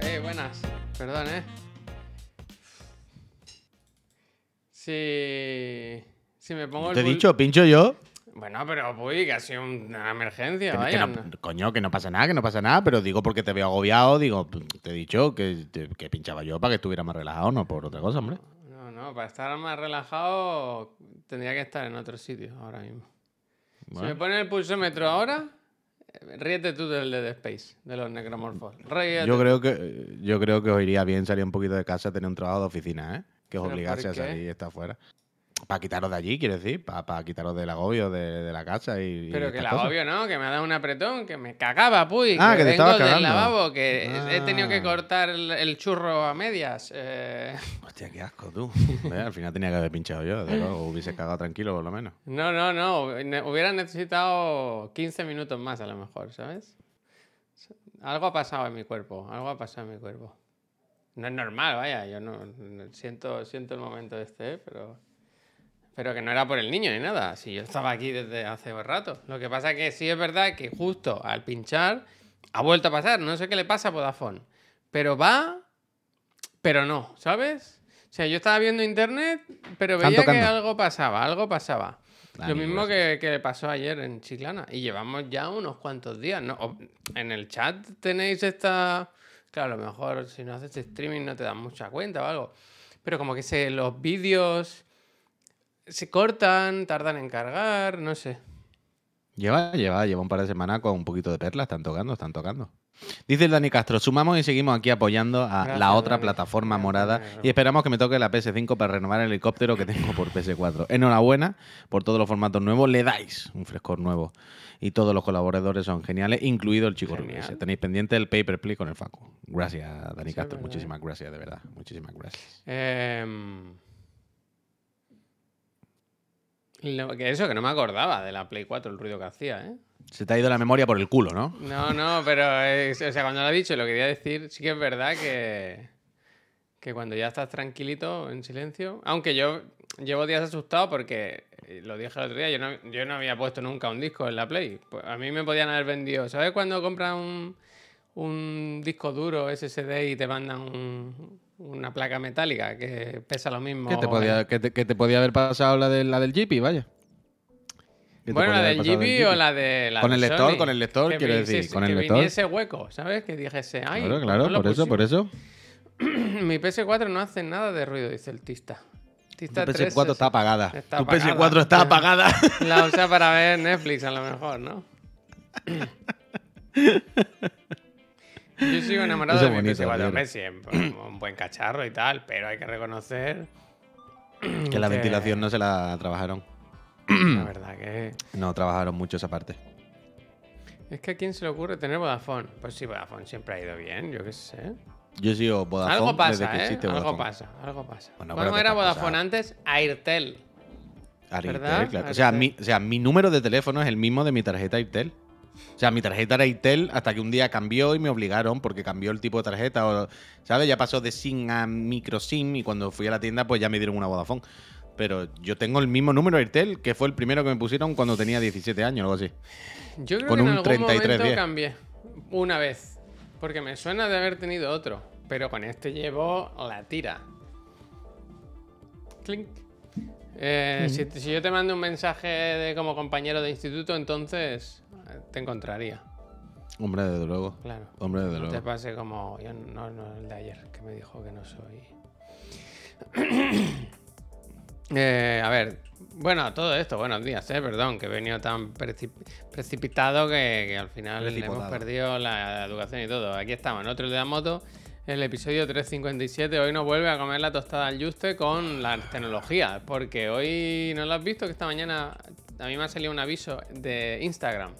Eh, buenas. Perdón, ¿eh? Si... Si me pongo el... Te he dicho, pincho yo. Bueno, pero uy, que ha sido una emergencia, Que, no, coño, que no pasa nada, que no pasa nada, pero digo porque te veo agobiado, digo, te he dicho que, que pinchaba yo para que estuviera más relajado, no por otra cosa, hombre. No, no, para estar más relajado tendría que estar en otro sitio ahora mismo. Si me ponen el pulsómetro ahora, ríete tú del Dead Space, de los necromorfos. Ríete Yo creo que yo creo que os iría bien salir un poquito de casa, tener un trabajo de oficina, ¿eh? Que os ¿Pero obligase a salir y estar fuera. Para quitaros de allí, quiero decir, para, quitaros del agobio de, de la casa y. y Pero que estas la cosas. obvio, ¿no? Que me ha dado un apretón, que me cagaba, puy. Ah, que te vengo del lavabo, que he tenido que Ah. cortar el, el churro a medias. eh. Hostia, qué asco, tú. Al final tenía que haber pinchado yo, de luego, hubiese cagado tranquilo por lo menos. No, no, no. Hubiera necesitado 15 minutos más a lo mejor, ¿sabes? Algo ha pasado en mi cuerpo, algo ha pasado en mi cuerpo. No es normal, vaya, yo no, no- siento, siento el momento este, ¿eh? pero, pero que no era por el niño ni nada. Si yo estaba aquí desde hace un rato. Lo que pasa que sí es verdad que justo al pinchar ha vuelto a pasar. No sé qué le pasa a Vodafone, pero va, pero no, ¿sabes? O sea, yo estaba viendo internet, pero veía que algo pasaba, algo pasaba. Lo mismo eso. que, que pasó ayer en Chiclana. Y llevamos ya unos cuantos días. ¿no? En el chat tenéis esta. Claro, a lo mejor si no haces streaming no te dan mucha cuenta o algo. Pero como que se, los vídeos se cortan, tardan en cargar, no sé. Lleva, lleva, lleva un par de semanas con un poquito de perlas, están tocando, están tocando. Dice el Dani Castro, sumamos y seguimos aquí apoyando a Gracias, la otra Dani. plataforma Gracias, morada Dani. y esperamos que me toque la PS5 para renovar el helicóptero que tengo por PS4. Enhorabuena por todos los formatos nuevos, le dais un frescor nuevo. Y todos los colaboradores son geniales, incluido el chico Genial. Tenéis pendiente el paper play con el Facu. Gracias, Dani Sí, Castro, muchísimas gracias, de verdad. Muchísimas gracias. Em, lo que eso, que no me acordaba de la Play 4, el ruido que hacía, ¿eh? Se te ha ido la memoria por el culo, ¿no? No, no, pero es- o sea, cuando lo he dicho, lo quería decir, sí que es verdad que, que cuando ya estás tranquilito, en silencio, aunque yo llevo días asustado porque, eh, lo dije el otro día, yo no, yo no había puesto nunca un disco en la Play. Pues a mí me podían haber vendido, ¿sabes cuando compras un, un disco duro SSD y te mandan un- una placa metálica que pesa lo mismo? ¿Qué te, podía, que te, que te podía haber pasado la, de, la del Jeepy, vaya? ¿Qué te Bueno, la del GB o la de la Con de el lector, Sony. con el lector, Que quiero viniese- decir, con el que lector. viniese hueco, ¿sabes? Que dijese, ay, Claro, ¿por claro, por eso, por pusimos? eso. Mi PS4 no hace nada de ruido, dice el Tista. Tu Tista 3 PS4 es- está apagada. está tu apagada. PS4 está apagada. La usa para ver Netflix a lo mejor, ¿no? Yo sigo enamorado Eso de mi bonito, PS4. Gabriel. Hombre, siempre un buen cacharro y tal, pero hay que reconocer que la ventilación no se la trabajaron. la verdad que... No trabajaron mucho esa parte. Es que a quién se le ocurre tener Vodafone. Pues sí, Vodafone siempre ha ido bien, yo qué sé. Yo sigo Vodafone algo desde pasa, que ¿eh? existe Algo Vodafone. pasa, algo pasa. Bueno, pero ¿Cómo ¿qué era Vodafone pasado? antes? Airtel. Airtel, o sea, mi número de teléfono es el mismo de mi tarjeta Airtel. O sea, mi tarjeta era Airtel hasta que un día cambió y me obligaron porque cambió el tipo de tarjeta. O, ¿Sabes? Ya pasó de SIM a micro SIM y cuando fui a la tienda pues ya me dieron una Vodafone. Pero yo tengo el mismo número Airtel que fue el primero que me pusieron cuando tenía 17 años o algo así. Yo creo Con que en un algún 3310. momento cambié. Una vez. Porque me suena de haber tenido otro. Pero con este llevo la tira. Clink. Eh, si, si yo te mando un mensaje de como compañero de instituto, entonces eh, te encontraría. Hombre, desde luego. Claro. Hombre, desde No te luego. pase como. Yo no, no, el de ayer, que me dijo que no soy. Eh, a ver. Bueno, todo esto, buenos días, eh, perdón, que he venido tan preci- precipitado que, que al final hemos Precipitado. perdido la educación y todo. Aquí estamos, en otro de la moto, el episodio 357. Hoy nos vuelve a comer la tostada al Juste con la tecnología, porque hoy no lo has visto que esta mañana a mí me ha salido un aviso de Instagram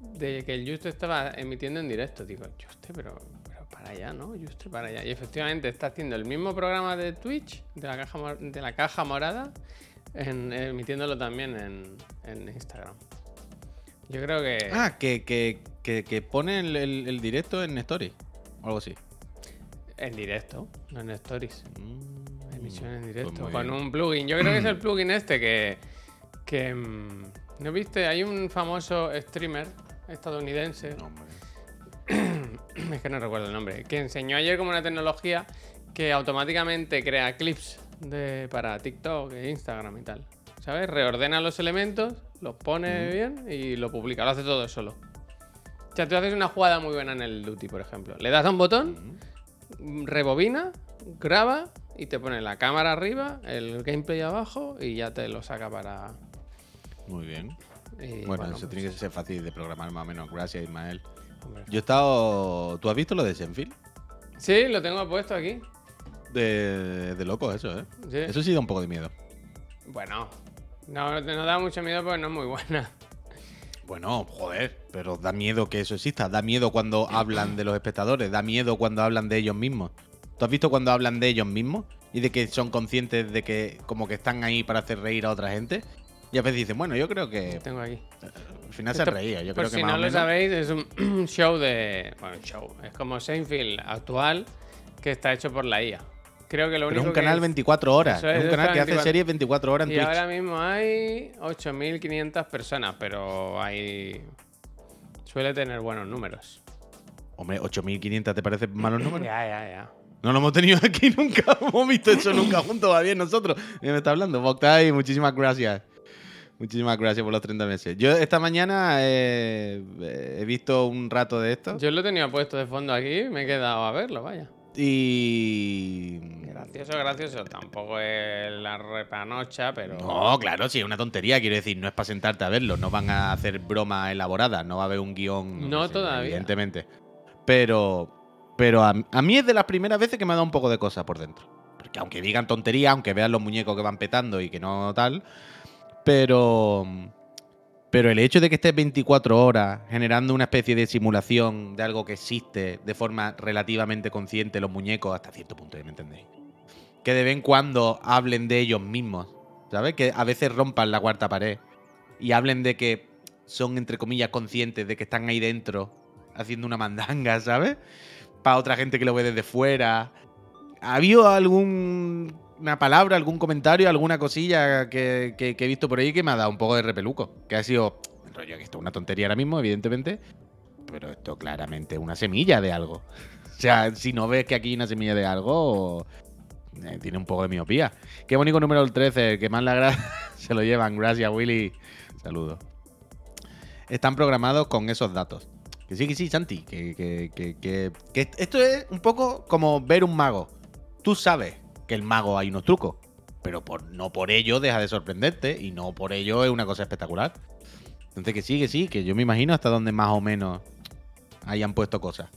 de que el Juste estaba emitiendo en directo. Digo, Juste, pero, para allá, ¿no? Juste para allá. Y efectivamente está haciendo el mismo programa de Twitch, de la caja, de la caja morada, emitiéndolo también en, Instagram. Yo creo que Ah, que, que, que, que el- el directo en Story. O algo así. En directo, no en stories. Mm, Emisión en pues directo. con bien. un plugin. Yo creo que es el plugin este que. que. mm, ¿No viste? Hay un famoso streamer estadounidense, No, es que no recuerdo el nombre, que enseñó ayer como una tecnología que automáticamente crea clips de, para TikTok e Instagram y tal. ¿Sabes? Reordena los elementos, los pone bien y lo publica. Lo hace todo solo. O sea, tú haces una jugada muy buena en el Duty, por ejemplo. Le das a un botón, rebobina, graba y te pone la cámara arriba, el gameplay abajo y ya te lo saca para. Muy bien. y, Bueno, eso pues, tiene que ser fácil de programar más o menos. Gracias, Ismael. hombre. Yo he estado. ¿Tú has visto lo de Senfield? Sí, lo tengo puesto aquí. De, de loco eso, ¿eh? Sí. Eso sí da un poco de miedo. Bueno, no, no da mucho miedo porque no es muy buena. Bueno, joder, pero da miedo que eso exista. Da miedo cuando hablan de los espectadores. Da miedo cuando hablan de ellos mismos. ¿Tú has visto cuando hablan de ellos mismos? Y de que son conscientes de que como que están ahí para hacer reír a otra gente. Y a veces dicen, bueno, yo creo que Lo tengo aquí. al final se reía. Yo creo que si más no o lo menos- sabéis, es un show de. Bueno, un show. Es como Seinfeld actual que está hecho por la IA. Creo que lo Pero único es un que canal es- 24 horas. Es, es, un canal que hace 24. series 24 horas en Y Twitch. ahora mismo hay 8.500 personas, pero hay. Suele tener buenos números. Hombre, 8.500, ¿te parece malos números? Ya, ya, ya. No lo hemos tenido aquí nunca. Hemos visto eso nunca juntos. Va bien nosotros. ¿Quién me está hablando? Boctai, muchísimas gracias. Muchísimas gracias por los 30 meses. Yo esta mañana eh, he visto un rato de esto. Yo lo tenía puesto de fondo aquí me he quedado a verlo, vaya. Y. Gracioso, gracioso. Tampoco es la repanocha, pero. No, claro, sí, es una tontería. Quiero decir, no es para sentarte a verlo. No van a hacer broma elaborada. No va a haber un guion. No todavía. Evidentemente. Pero. Pero a, a mí es de las primeras veces que me ha dado un poco de cosa por dentro. Porque aunque digan tontería, aunque vean los muñecos que van petando y que no tal. Pero. Pero el hecho de que estés 24 horas generando una especie de simulación de algo que existe de forma relativamente consciente, los muñecos, hasta cierto punto, ¿me entendéis? Que de vez en cuando hablen de ellos mismos, ¿sabes? Que a veces rompan la cuarta pared y hablen de que son, entre comillas, conscientes de que están ahí dentro haciendo una mandanga, ¿sabes? Para otra gente que lo ve desde fuera. ¿Ha habido alguna palabra, algún comentario, alguna cosilla que, que- he visto por ahí que me ha dado un poco de repeluco? Que ha sido, rollo, que esto es una tontería ahora mismo, evidentemente, pero esto claramente es una semilla de algo. O sea, si no ves que aquí hay una semilla de algo, eh, tiene un poco de miopía. Qué bonito número el 13, que más la gracia se lo llevan. Gracias, Willy. Saludos. Están programados con esos datos. Que sí, que sí, Santi. Que- que- que esto es un poco como ver un mago. Tú sabes que el mago hay unos trucos, pero por, no por ello deja de sorprenderte y no por ello es una cosa espectacular. Entonces que sí, que sí, que yo me imagino hasta donde más o menos hayan puesto cosas.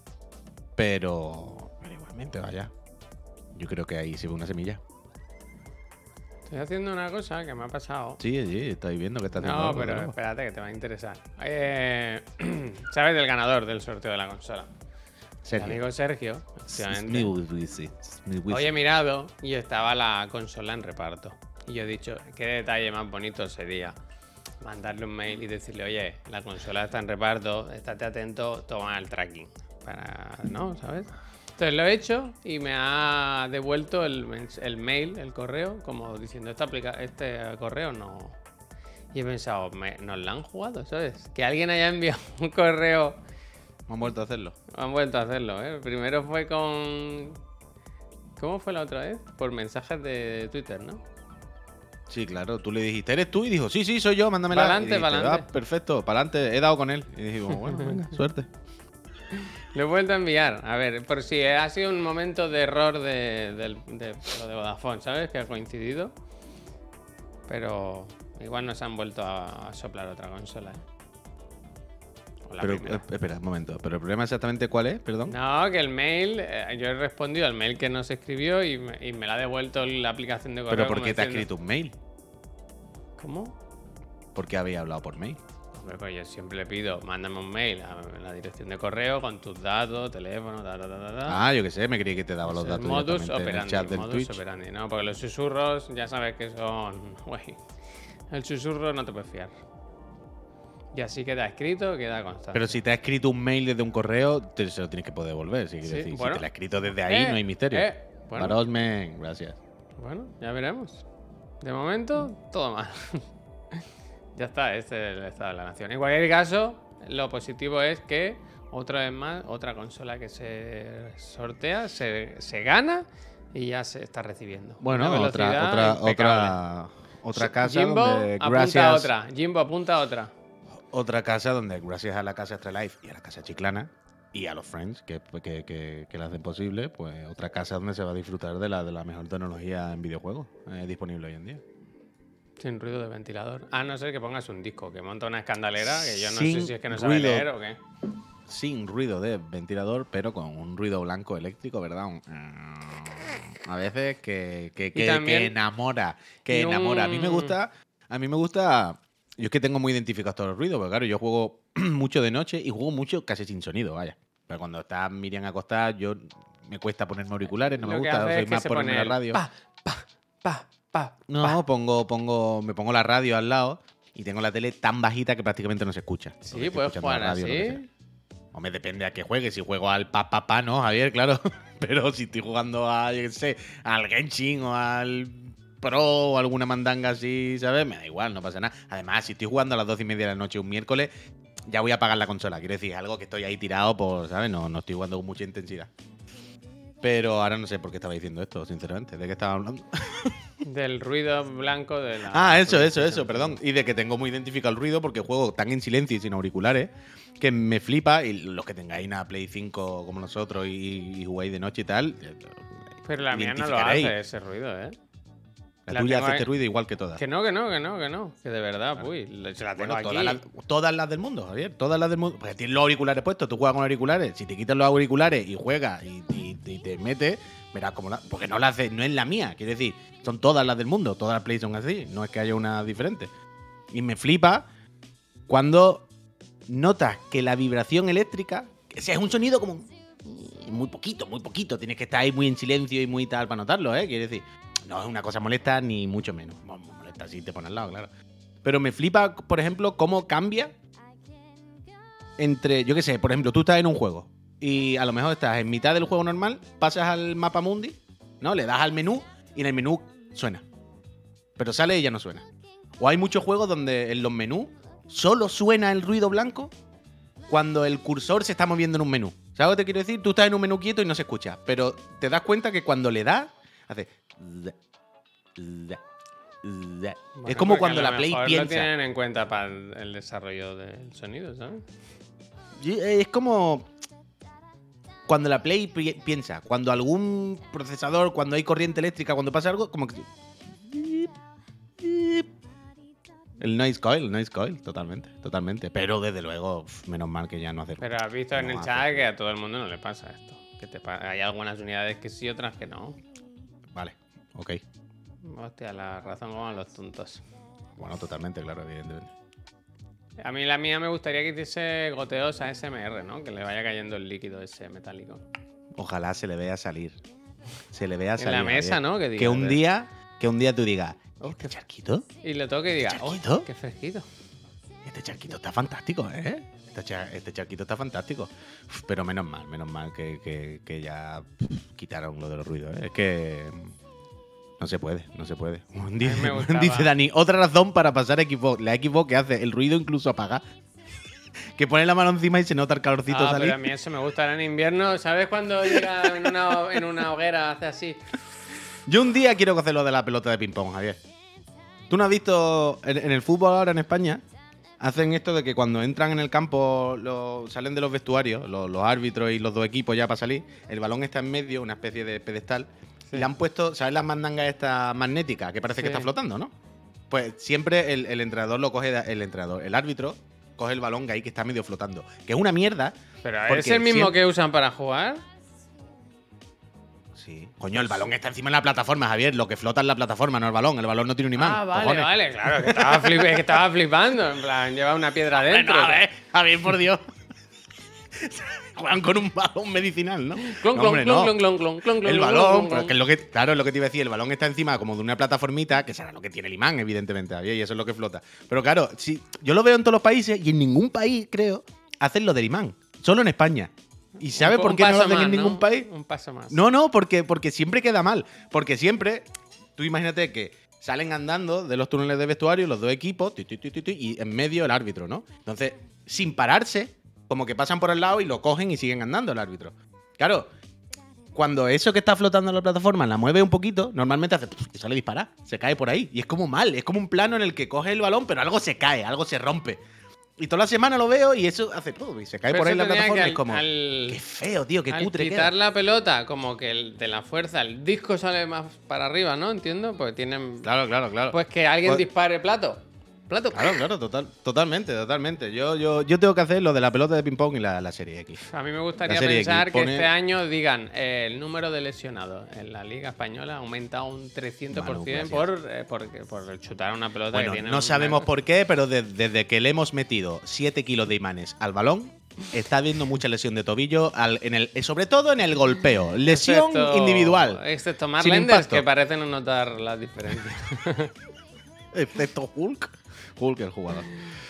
Pero, pero igualmente, vaya. Yo creo que ahí se ve una semilla. Estoy haciendo una cosa que me ha pasado. Sí, sí, estáis viendo que está haciendo No, algo, pero espérate que te va a interesar. Eh, ¿Sabes del ganador del sorteo de la consola? Mi Sergio. amigo Sergio, mi mi. Hoy he mirado y estaba la consola en reparto. Y yo he dicho, qué detalle más bonito sería mandarle un mail y decirle, oye, la consola está en reparto, estate atento, toma el tracking. Para, ¿no? ¿Sabes? Entonces lo he hecho y me ha devuelto el, mail, el correo, como diciendo, esta aplica este correo no... Y he pensado, me- nos la han jugado, ¿sabes? Que alguien haya enviado un correo Hemos vuelto a hacerlo. han vuelto a hacerlo, ¿eh? Primero fue con. ¿Cómo fue la otra vez? Por mensajes de Twitter, ¿no? Sí, claro. Tú le dijiste, ¿eres tú? Y dijo, sí, sí, soy yo, mándamela. Pa'lante, dijiste, pa'lante. "Ah, perfecto, para adelante. He dado con él. Y dijimos, bueno, venga, suerte. Lo he vuelto a enviar. A ver, por si ha sido un momento de error de, de lo de Vodafone, ¿sabes? Que ha coincidido. Pero igual nos han vuelto a, a soplar otra consola, ¿eh? La Pero, primera. eh, espera, un momento. ¿Pero el problema exactamente cuál es? Perdón. No, que el mail, eh, yo he respondido al mail que nos escribió y me, y me la ha devuelto la aplicación de correo. ¿Pero por qué te ha escrito un mail? ¿Cómo? ¿Por qué había hablado por mail? Hombre, pues yo siempre le pido, mándame un mail a la dirección de correo con tus datos, teléfono, ta, ta, ta, ta. Ah, yo qué sé, me creí que te daba los datos modus directamente en el operandi, chat del modus Twitch. operandi, ¿no? Porque los susurros ya sabes que son... Güey, el susurro no te puedes fiar. Y así queda escrito, queda constante. Pero si te ha escrito un mail desde un correo, te, se lo tienes que poder devolver. Si, Sí, decir. bueno. si te lo ha escrito desde ahí, Eh, no hay misterio. eh, bueno. Gracias. Bueno, ya veremos. De momento, todo mal. Ya está, este es el estado de la nación. En cualquier caso, lo positivo es que otra vez más, otra consola que se sortea, se, se gana y ya se está recibiendo. Bueno, otra, otra, impecable. otra, otra casa Jimbo donde apunta a gracias, otra. Jimbo apunta a otra. Otra casa donde gracias a la casa Extra Life y a la casa Chiclana y a los Friends que, que, que, que la hacen posible, pues otra casa donde se va a disfrutar de la, de la mejor tecnología en videojuegos eh, disponible hoy en día. Sin ruido de ventilador. A no ser que pongas un disco que monta una escandalera que yo no Sin sé si es que no sabe ruido. leer o qué. Sin ruido de ventilador, pero con un ruido blanco eléctrico, ¿verdad? Un- A veces que, que, que- también- que enamora, que enamora. A mí me gusta, a mí me gusta. Yo es que tengo muy identificados todos los ruidos, porque claro, yo juego mucho de noche y juego mucho casi sin sonido, vaya. Pero cuando está Miriam acostada, yo me cuesta ponerme auriculares, no me que gusta, hace soy es que más se ponerme pone la el radio. Pa, pa, pa, pa. No, pongo, pongo, me pongo la radio al lado y tengo la tele tan bajita que prácticamente no se escucha. Sí, puedes jugar así. O me depende a qué juegue. Si juego al pa pa pa, no, Javier, claro. Pero si estoy jugando a, yo qué sé, al Genshin o al Pro o alguna mandanga así, ¿sabes? Me da igual, no pasa nada. Además, si estoy jugando a las 12 y media de la noche un miércoles, ya voy a apagar la consola. Quiero decir, algo que estoy ahí tirado por, ¿sabes? No, no estoy jugando con mucha intensidad. Pero ahora no sé por qué estaba diciendo esto, sinceramente. ¿De qué estaba hablando? Del ruido blanco de la. Ah, eso, eso, eso, perdón. Y de que tengo muy identificado el ruido porque juego tan en silencio y sin auriculares que me flipa. Y los que tengáis una Play 5 como nosotros y, y jugáis de noche y tal. Pero la mía no lo hace ese ruido, ¿eh? La, La tuya hace este ruido igual que todas. Que no, que no, que no, que no. Que de verdad, uy, le- se la tengo Bueno, aquí. todas las, todas las del mundo, Javier. Todas las del mundo. Porque tienes los auriculares puestos, tú juegas con auriculares. Si te quitas los auriculares y juegas y, y- y te metes, verás como la. Porque no la hace, no es la mía. Quiero decir, son todas las del mundo. Todas las Play son así. No es que haya una diferente. Y me flipa cuando notas que la vibración eléctrica. Sea, es un sonido como. Muy poquito, muy poquito. Tienes que estar ahí muy en silencio y muy tal para notarlo, ¿eh? Quiero decir, no es una cosa molesta ni mucho menos. Bueno, molesta si te pones al lado, claro. Pero me flipa, por ejemplo, cómo cambia entre, yo qué sé, por ejemplo, tú estás en un juego y a lo mejor estás en mitad del juego normal, pasas al mapa mundi, ¿no? Le das al menú y en el menú suena. Pero sale y ya no suena. O hay muchos juegos donde en los menús solo suena el ruido blanco cuando el cursor se está moviendo en un menú. ¿Sabes lo que te quiero decir? Tú estás en un menú quieto y no se escucha. Pero te das cuenta que cuando le das, hace. Es como cuando la Play piensa. Lo tienen en cuenta para el desarrollo del sonido, ¿sabes? Es como cuando la Play pi- piensa, cuando algún procesador, cuando hay corriente eléctrica, cuando pasa algo, como que... El noise coil, el noise coil, totalmente, totalmente. Pero desde luego, menos mal que ya no hace... Pero has visto en el hace. chat que a todo el mundo no le pasa esto. Que te pa- hay algunas unidades que sí, otras que no. Vale, ok. Hostia, la razón con los tontos. Bueno, totalmente, claro, evidentemente. A mí la mía me gustaría que hiciese goteos a SMR, ¿no? Que le vaya cayendo el líquido ese metálico. Ojalá se le vea salir. Se le vea En salir. la mesa, Javier. ¿no? Que, un "Eh". día, que un día tú digas, Oh, ¿este charquito? Y le toque y diga, ¡oh, charquito? qué fresquito! Este charquito está fantástico, ¿eh? Este, este charquito está fantástico. Uf, Pero menos mal, menos mal que, que- que ya pff, quitaron lo de los ruidos. ¿eh? Es que no se puede, no se puede. Dice, dice Dani, otra razón para pasar a Xbox. La Xbox que hace el ruido incluso apaga. que pone la mano encima y se nota el calorcito Ah, salir. pero a mí eso me gusta ahora en invierno. ¿Sabes cuando llega en una, en una hoguera, hace así? Yo un día quiero hacer lo de la pelota de ping-pong, Javier. ¿Tú no has visto en, en el fútbol ahora en España? Hacen esto de que cuando entran en el campo, lo- salen de los vestuarios, los, los árbitros y los dos equipos ya para salir, el balón está en medio, una especie de pedestal, y le han puesto, ¿sabes las mandangas estas magnéticas que parece que Sí. está flotando, no? Pues siempre el, el entrenador lo coge, el entrenador, el árbitro coge el balón que ahí que está medio flotando, que es una mierda. ¿Pero es el mismo siempre- que usan para jugar? Sí. Coño, el balón está encima de la plataforma, Javier. Lo que flota es la plataforma, no el balón. El balón no tiene un imán. ah, vale, cojones. vale, claro. Que estaba, flip- es que estaba flipando. En plan, lleva una piedra adentro. Bueno, a ver, a ver, por Dios. Juegan con un balón medicinal, ¿no? Clon, No, clon, hombre, clon, no. clon, clon, clon, clon, El balón, clon, que es lo que, claro, es lo que te iba a decir, el balón está encima como de una plataformita, que será lo que tiene el imán, evidentemente, y eso es lo que flota. Pero claro, si, yo lo veo en todos los países y en ningún país, creo, hacen lo del imán. Solo en España. ¿Y sabe Un- por qué no lo hacen más, en ningún ¿no? país? Un paso más. No, no, porque, porque siempre queda mal. Porque siempre, tú imagínate que salen andando de los túneles de vestuario los dos equipos y en medio el árbitro, ¿no? Entonces, sin pararse, como que pasan por el lado y lo cogen y siguen andando el árbitro. Claro, cuando eso que está flotando en la plataforma la mueve un poquito, normalmente hace y sale disparar, se cae por ahí. Y es como mal, es como un plano en el que coge el balón, pero algo se cae, algo se rompe. Y toda la semana lo veo y eso hace todo. Y se cae Pero por ahí la plataforma al- es como. al- Qué feo, tío, qué Al cutre quitar queda. la pelota, como que el- de la fuerza, el disco sale más para arriba, ¿no? Entiendo, porque tienen. Claro, claro, claro. Pues que alguien Pues- dispare plato. Plato. Claro, claro, total, totalmente, totalmente. Yo, yo, yo tengo que hacer lo de la pelota de ping-pong y la, la serie X. A mí me gustaría X pensar que pone- este año digan eh, el número de lesionados en la Liga Española ha aumentado un 300% Manu, gracias. por, eh, por, por chutar una pelota Bueno, que tiene no sabemos por qué, pero de- desde que le hemos metido 7 kilos de imanes al balón, está habiendo mucha lesión de tobillo, al- en el, sobre todo en el golpeo. Lesión Excepto- individual. Excepto Mark Sin Lenders, impacto. que parece no notar la diferencia. Excepto Hulk. Hulk el jugador.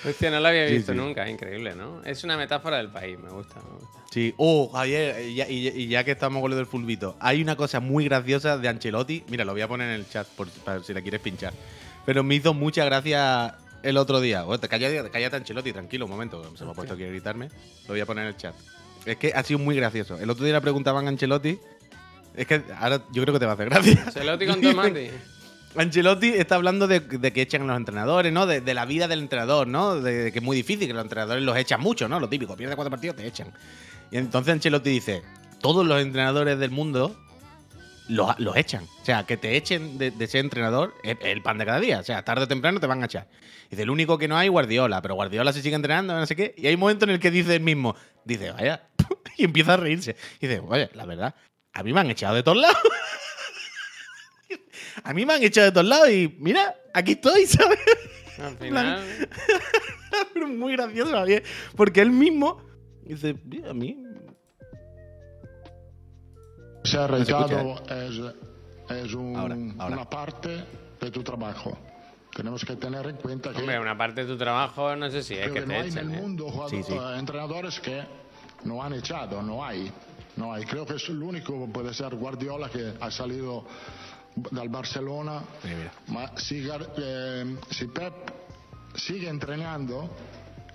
Hostia, no lo había Sí, visto sí. nunca, increíble, ¿no? Es una metáfora del país, me gusta, me gusta. Sí. Oh, Javier, y ya, y- ya que estamos con lo del fulbito, hay una cosa muy graciosa de Ancelotti. Mira, lo voy a poner en el chat por, para si la quieres pinchar. Pero me hizo mucha gracia el otro día. Oh, te cállate, cállate, Ancelotti, tranquilo, un momento. Se me ha puesto aquí a gritarme. Lo voy a poner en el chat. Es que ha sido muy gracioso. El otro día le preguntaban a Ancelotti. Es que ahora yo creo que te va a hacer gracia. Celotti con Dicen- tomate. Ancelotti está hablando de, que echan a los entrenadores, ¿no? De, la vida del entrenador, ¿no? De, que es muy difícil, que los entrenadores los echan mucho, ¿no? Lo típico, pierde cuatro partidos, te echan. Y entonces Ancelotti dice, todos los entrenadores del mundo los, echan. O sea, que te echen de, ser entrenador es el pan de cada día. O sea, tarde o temprano te van a echar. Dice, el único que no hay, Guardiola, pero Guardiola se sigue entrenando, no sé qué. Y hay un momento en el que dice él mismo, dice, vaya, y empieza a reírse. Y dice, oye, la verdad, a mí me han echado de todos lados. A mí me han echado de todos lados y mira, aquí estoy, ¿sabes? Al final, Pero muy gracioso, Javier. Porque él mismo dice, "Mira, a mí. Ser resultado es, es un- Ahora, ahora. una parte de tu trabajo. Tenemos que tener en cuenta que, hombre, una parte de tu trabajo no sé si es que que te no hay en el ¿eh? mundo Sí, sí. entrenadores que no han echado, no hay. No hay. Creo que es el único puede ser Guardiola que ha salido del Barcelona. Ma si, eh, si Pep sigue entrenando,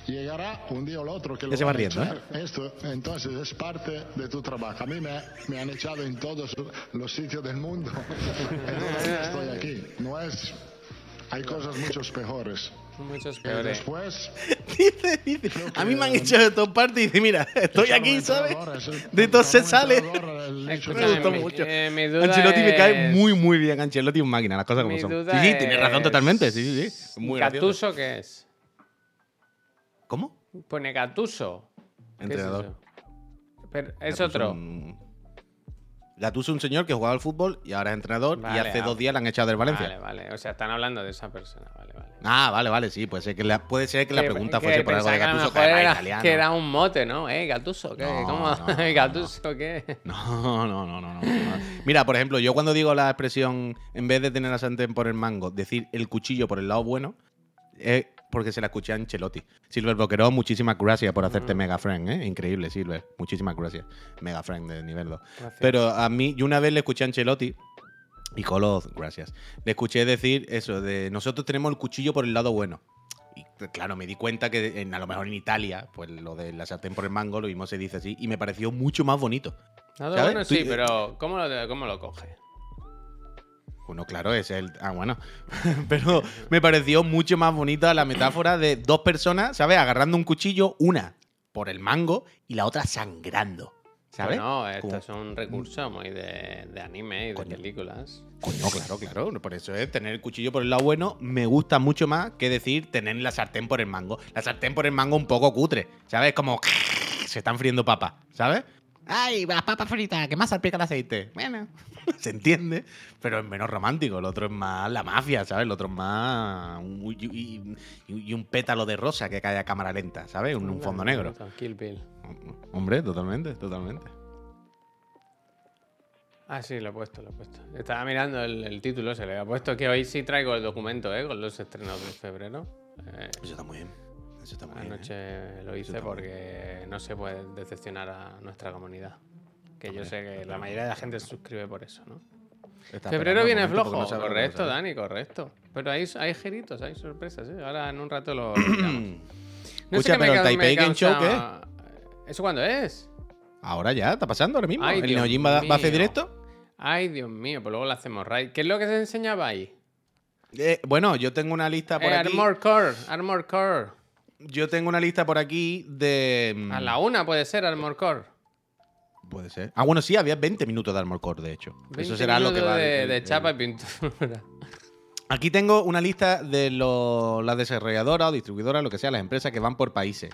llegará un día o el otro que Ya lo se va riendo, echar. Esto, entonces es parte de tu trabajo. A mí me, me han echado en todos los sitios del mundo. Entonces estoy aquí. No es. Hay cosas mucho peores. Muchos Y peores. después, Dice, dice. A mí me han echado de todas partes y dice, mira, estoy aquí, ¿sabes? es De todo se un sale. hecho Me gustó mucho. eh, mi duda Ancelotti me cae es- muy, muy bien. Ancelotti es un máquina, las cosas como Mi son. Sí, sí, tienes razón es- totalmente. Sí, sí, sí. Muy. ¿Gatuso qué es? ¿Cómo? Pone Gatuso. ¿Qué es Entrenador. Pero es Gattuso otro. un- Gattuso es un señor que jugaba al fútbol y ahora es entrenador Vale, y hace ah. dos días le han echado del Valencia. Vale, vale. O sea, están hablando de esa persona. Vale, vale. Ah, vale, vale, sí. Puede ser que la, puede ser que la Que- pregunta que fuese por algo de pensaba que a era italiano. que era un mote, ¿no? ¿Eh? ¿Gatuso qué? No, ¿Cómo? no, no, ¿Gatuso qué? No, no, no, no, no. Mira, por ejemplo, yo cuando digo la expresión, en vez de tener la sartén por el mango, decir el cuchillo por el lado bueno, es porque se la escuché a Ancelotti. Silver Boquerón, muchísimas gracias por hacerte mega friend, ¿eh? Increíble, Silver. Muchísimas gracias. Mega friend de nivel 2. Gracias. Pero a mí, yo una vez le escuché a Ancelotti, y Coloz, gracias, le escuché decir eso, de nosotros tenemos el cuchillo por el lado bueno. Y claro, me di cuenta que en- a lo mejor en Italia, pues lo de la sartén por el mango, lo mismo se dice así, y me pareció mucho más bonito. Nada ¿sabes? bueno, Tú- sí, pero ¿cómo lo, cómo lo coge? Bueno, claro, es el. Ah, bueno. Pero me pareció mucho más bonita la metáfora de dos personas, ¿sabes? Agarrando un cuchillo, una por el mango y la otra sangrando. ¿Sabes? No, esto Como- es un recurso muy de, de anime y de películas. Coño, claro, claro. Por eso es tener el cuchillo por el lado bueno me gusta mucho más que decir tener la sartén por el mango. La sartén por el mango un poco cutre, ¿sabes? Como se están friendo papas, ¿sabes? ¡Ay, las papas fritas! ¿Qué más salpica el aceite? Bueno, se entiende, pero es menos romántico. El otro es más la mafia, ¿sabes? El otro es más. un- Y, y- y un pétalo de rosa que cae a cámara lenta, ¿sabes? Un, un fondo negro. Kill Bill. Hombre, totalmente, totalmente. Ah, sí, lo he puesto, lo he puesto. Estaba mirando el, el título, se le había puesto que hoy sí traigo el documento, ¿eh? Con los estrenos de febrero. Eh, Eso está muy bien. Eso está muy bien. ¿eh? anoche lo hice porque no se puede decepcionar a nuestra comunidad. Que yo sé que la mayoría de la gente se suscribe por eso, ¿no? Está Febrero viene flojo. no correcto, salir. Dani, correcto. Pero hay, hay giritos, hay sorpresas, ¿eh? Ahora en un rato lo. lo explicamos. Escucha, pero el Taipei Game Show, causa- ¿Eso cuándo es? Ahora ya, está pasando ahora mismo. Ay, ¿El Neojin va, va a hacer directo? Ay, Dios mío, pues luego lo hacemos right. ¿Qué es lo que se enseñaba ahí? Eh, bueno, yo tengo una lista por Eh, aquí. Armor Core, Armor Core. Yo tengo una lista por aquí de. mm, A la una puede ser Armor Core. Puede ser. Ah, bueno, sí, había 20 minutos de Armor Core, de hecho. 20 Eso será lo que va. de, de el- chapa y pintura. Aquí tengo una lista de lo- las desarrolladoras o distribuidoras, lo que sea, las empresas que van por países.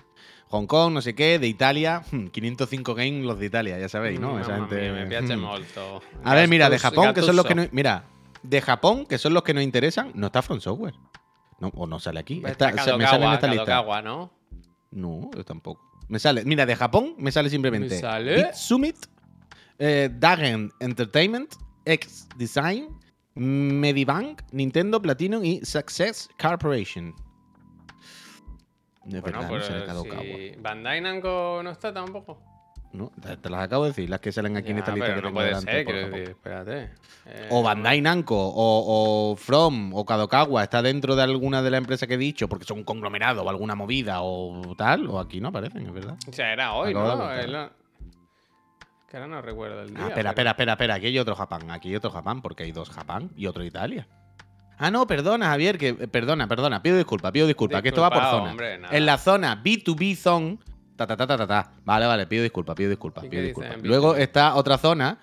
Hong Kong, no sé qué, de Italia, hmm, 505 games los de Italia, ya sabéis, ¿no? Esa Mamma gente- mia, me hmm. molto. A ver, mira, de Japón, que son los que no. Mira, de Japón, que son los que nos interesan, no está Front Software. No, o no sale aquí. Está Está- se- me sale en Kadokawa, esta lista. ¿no? No, yo tampoco. Me sale. Mira, de Japón me sale simplemente. ¿Me sale? Summit, eh, Dagen Entertainment, X Design, Medibank, Nintendo Platinum y Success Corporation. De Bueno, verdad, no si Bandai Namco no está tampoco. No, te, te las acabo de decir, las que salen aquí en esta lista pero que no tengo puede delante ser, quiero decir, espérate. Eh, O Bandai Namco, o, o From, o Kadokawa está dentro de alguna de las empresas que he dicho porque son un conglomerado o alguna movida o tal, o aquí no aparecen, es verdad. O sea, era hoy, Acabo ¿no? Que ahora no recuerdo el día. Ah, espera, espera, espera, espera. Aquí hay otro Japón. Aquí hay otro Japón, porque hay dos Japón y otro Italia. Ah, no, perdona, Javier, que eh, perdona, perdona. Pido disculpas, pido disculpas, que esto va por zona. hombre, en la zona B2B zone, ta ta ta ta ta ta. Vale, vale, pido disculpas, pido disculpas, ¿Y pido disculpas. Luego B2B? está otra zona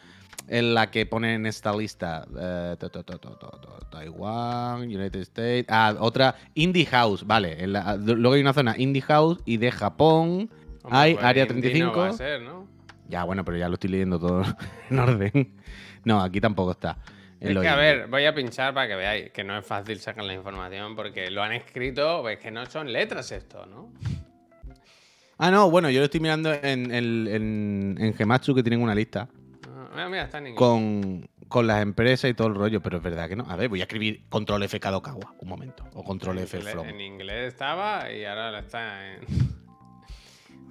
en la que ponen en esta lista eh, ta, ta, ta, ta, ta, ta, Taiwán, United States, ah, otra Indie House, vale. en la- luego hay una zona Indie House y de Japón Hombre, hay pues Área indie 35. No va a ser, ¿no? Ya, bueno, pero ya lo estoy leyendo todo en orden. No, aquí tampoco está. Es que, a ver, voy a pinchar para que veáis que no es fácil sacar la información porque lo han escrito, pues que no son letras esto, ¿no? Ah, no, bueno, yo lo estoy mirando en, en, en Gematsu que tienen una lista Ah, Mira, mira, está en inglés. con, con las empresas y todo el rollo, pero es verdad que no. A ver, voy a escribir control F Kadokawa, un momento. O control F From. en inglés estaba y ahora lo está en...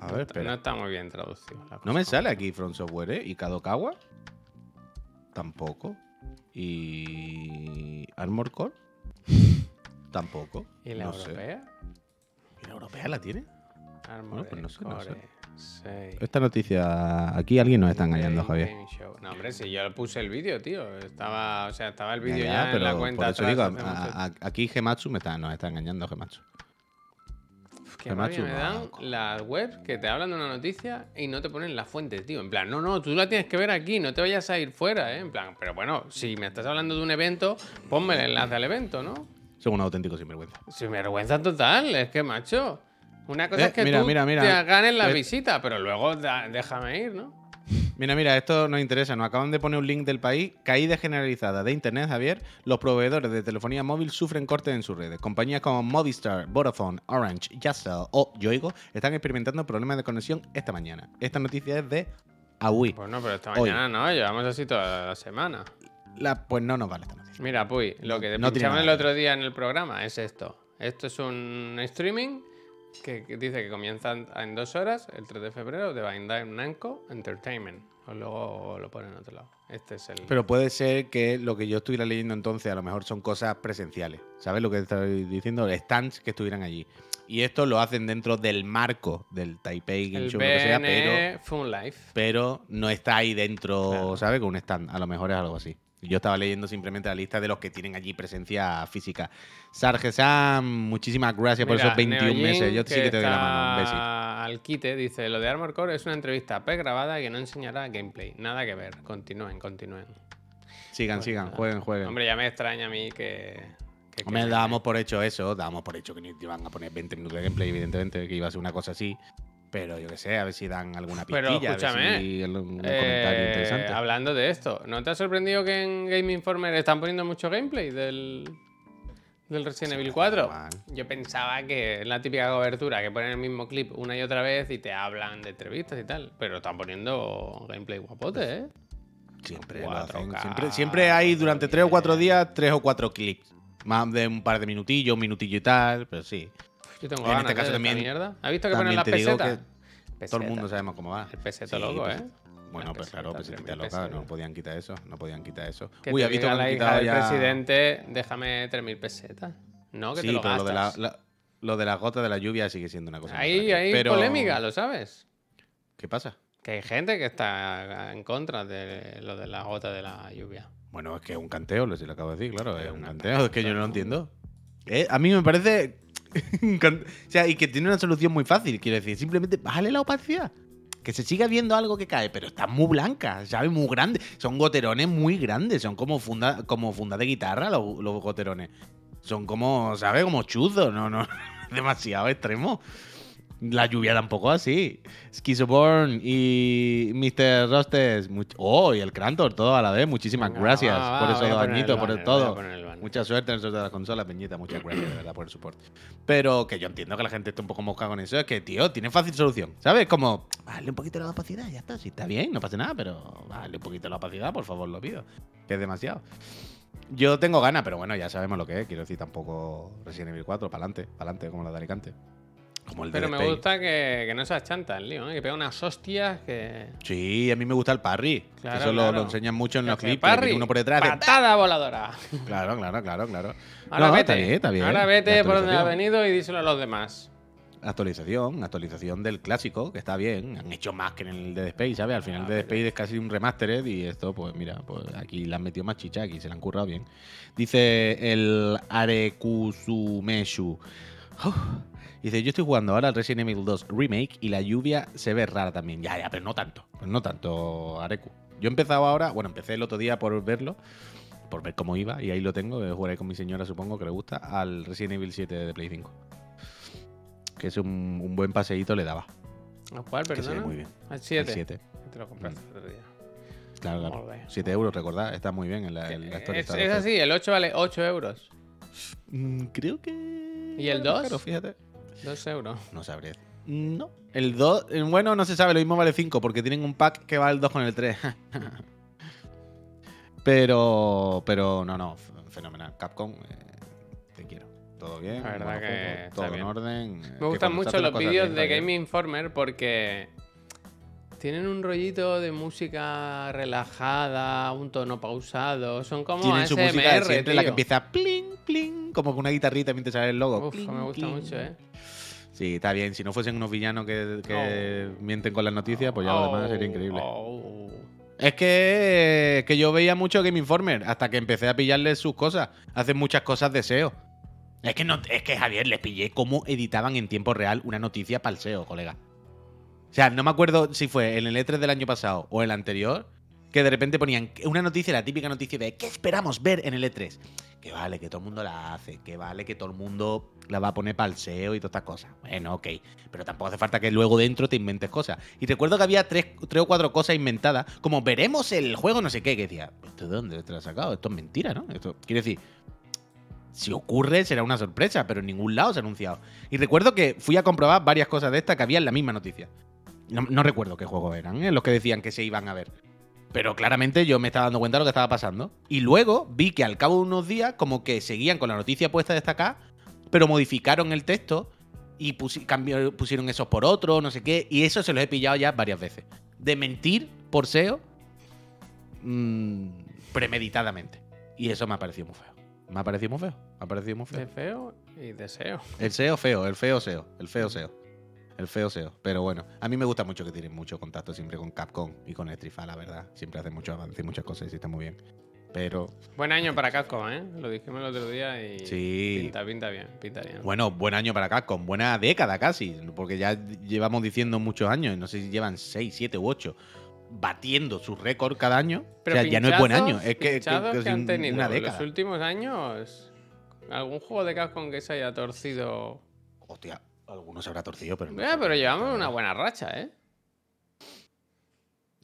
A ver, No está muy bien traducido. la No me sale aquí From Software, ¿eh? ¿Y Kadokawa? Tampoco. ¿Y Armor Core? Tampoco. ¿Y la no sé. europea? ¿Y la europea la tiene? Pues no sé, no sé. Esta noticia, aquí alguien nos está engañando, Javier. No, hombre, si yo puse el vídeo, tío. Estaba, o sea, estaba el vídeo ya, ya, en pero la cuenta. por eso atrás digo, hace a- mucho. a- aquí Gematsu me está, nos está engañando Gematsu. Qué rabia me dan las webs que te hablan de una noticia y no te ponen la fuente, tío. En plan, no, no, tú la tienes que ver aquí, no te vayas a ir fuera, ¿eh? En plan, pero bueno, si me estás hablando de un evento, ponme el enlace al evento, ¿no? Son un auténtico sinvergüenza. Sin vergüenza total, es que, macho. Una cosa Eh, es que mira, tú mira, mira. te ganes la Eh. visita, pero luego da- déjame ir, ¿no? Mira, mira, esto nos interesa. Nos acaban de poner un link del país. Caída generalizada de Internet, Javier. Los proveedores de telefonía móvil sufren cortes en sus redes. Compañías como Movistar, Vodafone, Orange, Yastel o Yoigo están experimentando problemas de conexión esta mañana. Esta noticia es de AUI. Pues no, pero esta Hoy. mañana no, llevamos así toda la semana. La- pues no nos vale esta noticia. Mira, Puy, lo que No pinchamos el otro día en el programa es esto. Esto es un streaming que, dice que comienza en- en dos horas, el 3 de febrero, de Bandai Namco Entertainment. O luego lo ponen en otro lado. Este es el... Pero puede ser que lo que yo estuviera leyendo entonces a lo mejor son cosas presenciales. ¿Sabes lo que estoy diciendo? Stands que estuvieran allí. Y esto lo hacen dentro del marco del Taipei Show, lo que sea, pero, BN Fun Life. pero no está ahí dentro, Claro. ¿sabes? Con un stand. A lo mejor es algo así. Yo estaba leyendo simplemente la lista de los que tienen allí presencia física. Sarge Sam, muchísimas gracias por esos 21 Neojin, meses. Yo sí que te doy la mano. Un besito. Al quite dice: Lo de Armor Core es una entrevista pregrabada que no enseñará gameplay. Nada que ver. Continúen, continúen. Sigan, Pues sigan, jueguen, jueguen. Hombre, ya me extraña a mí que. que- Hombre, que- dábamos por hecho eso, dábamos por hecho que iban a poner 20 minutos de gameplay, evidentemente, que iba a ser una cosa así. Pero yo qué sé, a ver si dan alguna Pero pistilla, ver escúchame, si algún Eh, comentario interesante. hablando de esto, ¿no te ha sorprendido que en Game Informer están poniendo mucho gameplay del, del Resident Sí, Evil pero 4? normal. Yo pensaba que es la típica cobertura que ponen el mismo clip una y otra vez y te hablan de entrevistas y tal. Pero están poniendo gameplay guapote, ¿eh? Siempre lo 4K, hacen. Siempre, siempre hay durante tres o cuatro días tres o cuatro clips. Más de un par de minutillos, un minutillo y tal, pero sí. Yo tengo En ganas este caso de esta también- mierda. ¿Has visto que ponen las pesetas? Todo el mundo sabemos cómo va. El peseto Sí, loco, pues, ¿eh? Bueno, Es que pues claro, está se 3.000 quita loca, pesetas. no podían quitar eso, no podían quitar eso. Que Uy, ¿has visto que la han hija del ya- presidente, déjame 3.000 pesetas. No, que Sí, te lo pero lo de, la, la- lo de las gotas de la lluvia sigue siendo una cosa. Ahí hay Pero- polémica, ¿lo sabes? ¿Qué pasa? Que hay gente que está en contra de lo de la gota de la lluvia. Bueno, es que es un canteo, lo, si lo acabo de decir, claro, Es un canteo, es que yo no lo entiendo. Eh, a mí me parece. o sea, y que tiene una solución muy fácil, quiero decir, simplemente bájale la opacidad. Que se siga viendo algo que cae, pero está muy blanca, ¿sabes? Muy grande. Son goterones muy grandes, son como funda, como funda de guitarra los, los goterones. Son como, ¿sabes? Como chuzos, no, no, demasiado extremo. La lluvia tampoco así. Schizoborn y Mr. Rostes. oh, y el Crantor, todo a la vez. Muchísimas Venga, gracias va, va, por esos a dos poner el añitos, por el todo. Mucha suerte en el de las consolas, Peñita. Muchas gracias, de verdad, por el support. Pero que yo entiendo que la gente esté un poco mosca con eso. Es que, tío, tiene fácil solución. ¿Sabes? Como, dale un poquito la opacidad, ya está. Si está bien, no pasa nada, pero dale un poquito la opacidad, por favor, lo pido. Que es demasiado. Yo tengo ganas, pero bueno, ya sabemos lo que es. Quiero decir, tampoco Resident Evil 4, para adelante, para adelante, como la de Alicante. Como el Pero me gusta que, que no se achanta el lío, ¿eh? que pega unas hostias que. Sí, a mí me gusta el parry. Claro, Eso lo- claro. Lo, enseñan mucho en los clips. parry, viene uno por detrás. hace ¡Patada voladora! Claro, claro, claro, claro. Ahora No, vete. Está bien, está bien. Ahora vete La por donde has venido y díselo a los demás. Actualización, actualización del clásico, que está bien. Han hecho más que en el Dead Space, ¿sabes? Al final Ah, Dead Space es casi un remastered y esto, pues mira, pues aquí le han metido más chicha, aquí se le han currado bien. Dice el Arekusumeshu. Uf. Dice, yo estoy jugando ahora al Resident Evil 2 Remake y la lluvia se ve rara también. Ya, ya, pero no tanto. Pues no tanto, Areku. Yo he empezado ahora, bueno, empecé el otro día por verlo, por ver cómo iba, y ahí lo tengo. eh, Jugaré con mi señora, supongo que le gusta, al Resident Evil 7 de Play 5. Que es un, un buen paseíto le daba. ¿A cuál, Que se ve perdona? muy bien. Al El 7. 7. Te lo compraste el otro día. Claro, claro. bé. 7 euros, recordad, está muy bien en la, en la historia. Es, es así, el 8 vale 8 euros. Mm, creo que. ¿Y el era más 2? caro, fíjate. 2 euros. No sabré. No. El 2, eh, bueno, no se sabe, lo mismo vale 5 porque tienen un pack que va el 2 con el 3. pero, pero no, no, fenomenal. Capcom, eh, te quiero. Todo bien, La verdad que todo bien. en orden. Me gustan mucho los vídeos de Game Informer porque tienen un rollito de música relajada, un tono pausado. Son como Tienen su ASMR, música siempre la que tío. empieza pling, pling, como con una guitarrita mientras sale el logo. Uf, me gusta mucho, ¿eh? Sí, está bien. Si no fuesen unos villanos que, que mienten con las noticias, pues ya lo demás sería increíble. Oh. Es que, que yo veía mucho Game Informer hasta que empecé a pillarle sus cosas. Hacen muchas cosas de SEO. Es que, no, es que Javier, les pillé cómo editaban en tiempo real una noticia para el SEO, colega. O sea, no me acuerdo si fue en el E3 del año pasado o el anterior, que de repente ponían una noticia, la típica noticia de ¿qué esperamos ver en el E3? Que vale, que todo el mundo la hace, que vale, que todo el mundo la va a poner para el SEO y todas estas cosas. Bueno, ok. Pero tampoco hace falta que luego dentro te inventes cosas. Y recuerdo que había tres, tres o cuatro cosas inventadas, como veremos el juego no sé qué, que decía, ¿esto de dónde te lo has sacado? Esto es mentira, ¿no? Esto, quiero decir, si ocurre será una sorpresa, pero en ningún lado se ha anunciado. Y recuerdo que fui a comprobar varias cosas de estas que había en la misma noticia. No, no recuerdo qué juegos eran, ¿eh? los que decían que se iban a ver. Pero claramente yo me estaba dando cuenta de lo que estaba pasando. Y luego vi que al cabo de unos días, como que seguían con la noticia puesta destacada, pero modificaron el texto y pusi- cambió- pusieron esos por otro, no sé qué. Y eso se los he pillado ya varias veces. De mentir por SEO mm, premeditadamente. Y eso me ha parecido muy feo. Me ha parecido muy feo. Me ha parecido muy feo. De feo y deseo. El SEO feo, el feo SEO, el feo SEO. El feo SEO. Pero bueno, a mí me gusta mucho que tienen mucho contacto siempre con Capcom y con Estrifa, la verdad. Siempre hacen mucho avance y muchas cosas y está muy bien. Pero, Buen año para Capcom, ¿eh? Lo dijimos el otro día y Sí. pinta, pinta bien, pinta bien. bueno, buen año para Capcom, buena década casi, porque ya llevamos diciendo muchos años, no sé si llevan 6, 7 u 8, batiendo su récord cada año. Pero o sea, ya no es buen año, es que, es que han un- tenido una en década. los últimos años. ¿Algún juego de Capcom que se haya torcido? Hostia, algunos habrá torcido, pero no Eh, pero llevamos una buena racha, ¿eh?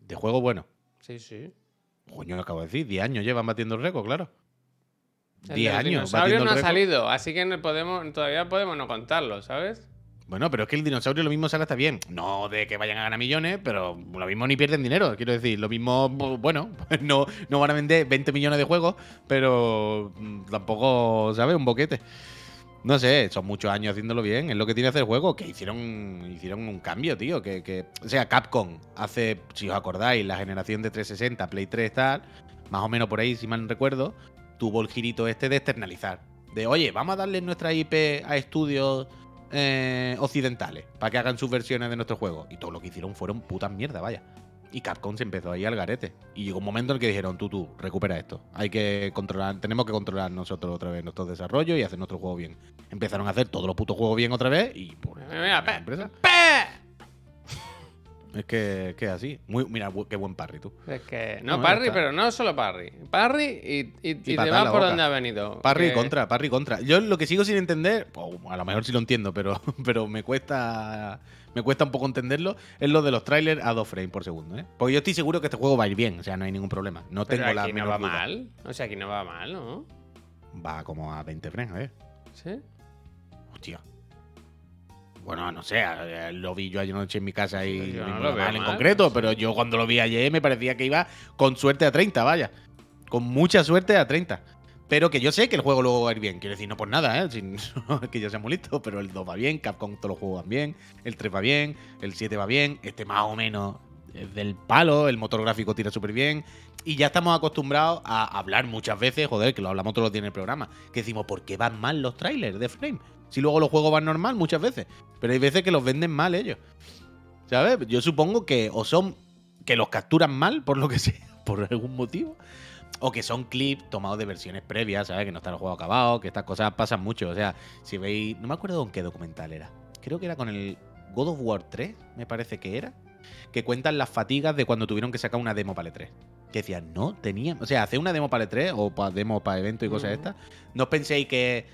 De juego bueno. Sí, sí. Coño, lo acabo de decir, 10 años llevan batiendo el récord, claro. El 10 del años dinosaurio batiendo no el ha salido, así que no podemos, todavía podemos no contarlo, ¿sabes? Bueno, pero es que el dinosaurio lo mismo sale hasta bien. No de que vayan a ganar millones, pero lo mismo ni pierden dinero. Quiero decir, lo mismo, bu- bueno, no, no van a vender 20 millones de juegos, pero mm, tampoco, ¿sabes? Un boquete. No sé, son muchos años haciéndolo bien. Es lo que tiene hacer el juego. Que hicieron, hicieron un cambio, tío. Que, que, o sea, Capcom hace, si os acordáis, la generación de 360, Play 3, tal, más o menos por ahí, si mal recuerdo, tuvo el girito este de externalizar. De, oye, vamos a darle nuestra IP a estudios eh, occidentales para que hagan sus versiones de nuestro juego. Y todo lo que hicieron fueron putas mierda, vaya. Y Capcom se empezó ahí al garete. Y llegó un momento en el que dijeron, tú, tú, recupera esto. Hay que controlar, tenemos que controlar nosotros otra vez nuestro desarrollo y hacer nuestro juego bien. Empezaron a hacer todos los putos juegos bien otra vez y pues, empresa. pe- Es que, que es así. Muy, mira, qué buen parry tú. Es que. No, No, parry, pero no solo parry. Parry y, y, y te vas por donde ha venido. Parry Que- contra, parry contra. Yo lo que sigo sin entender, a lo mejor sí lo entiendo, pero, pero me cuesta me cuesta un poco entenderlo, es lo de los trailers a 2 frames por segundo, ¿eh? Porque yo estoy seguro que este juego va a ir bien, o sea, no hay ningún problema. No Pero tengo la aquí no va duda. mal. O sea, aquí no va mal, ¿no? Va como a 20 frames, a ver. Sí. Hostia. Bueno, no sé, lo vi yo ayer noche en mi casa y Yo no lo veo mal en mal, concreto, no sé. pero yo cuando lo vi ayer me parecía que iba con suerte a 30, vaya. Con mucha suerte a 30. Pero que yo sé que el juego luego va a ir bien. Quiero decir, no por nada, ¿eh? Sin, que yo sea muy listo, pero el 2 va bien, Capcom todos los juegos van bien, el 3 va bien, el 7 va bien, este más o menos es del palo, el motor gráfico tira súper bien. Y ya estamos acostumbrados a hablar muchas veces, joder, que lo hablamos todos los días en el programa, que decimos, ¿por qué van mal los trailers de Frame? Si luego los juegos van normal muchas veces. Pero hay veces que los venden mal ellos. ¿Sabes? Yo supongo que o son que los capturan mal, por lo que sea, por algún motivo. O que son clips tomados de versiones previas, ¿sabes? Que no está el juego acabado, que estas cosas pasan mucho. O sea, si veis. No me acuerdo con qué documental era. Creo que era con el God of War 3, me parece que era. Que cuentan las fatigas de cuando tuvieron que sacar una demo para el 3. Que decían, no tenían. O sea, hacer una demo para el 3 o para demo para evento y cosas Mm. estas. No os penséis que.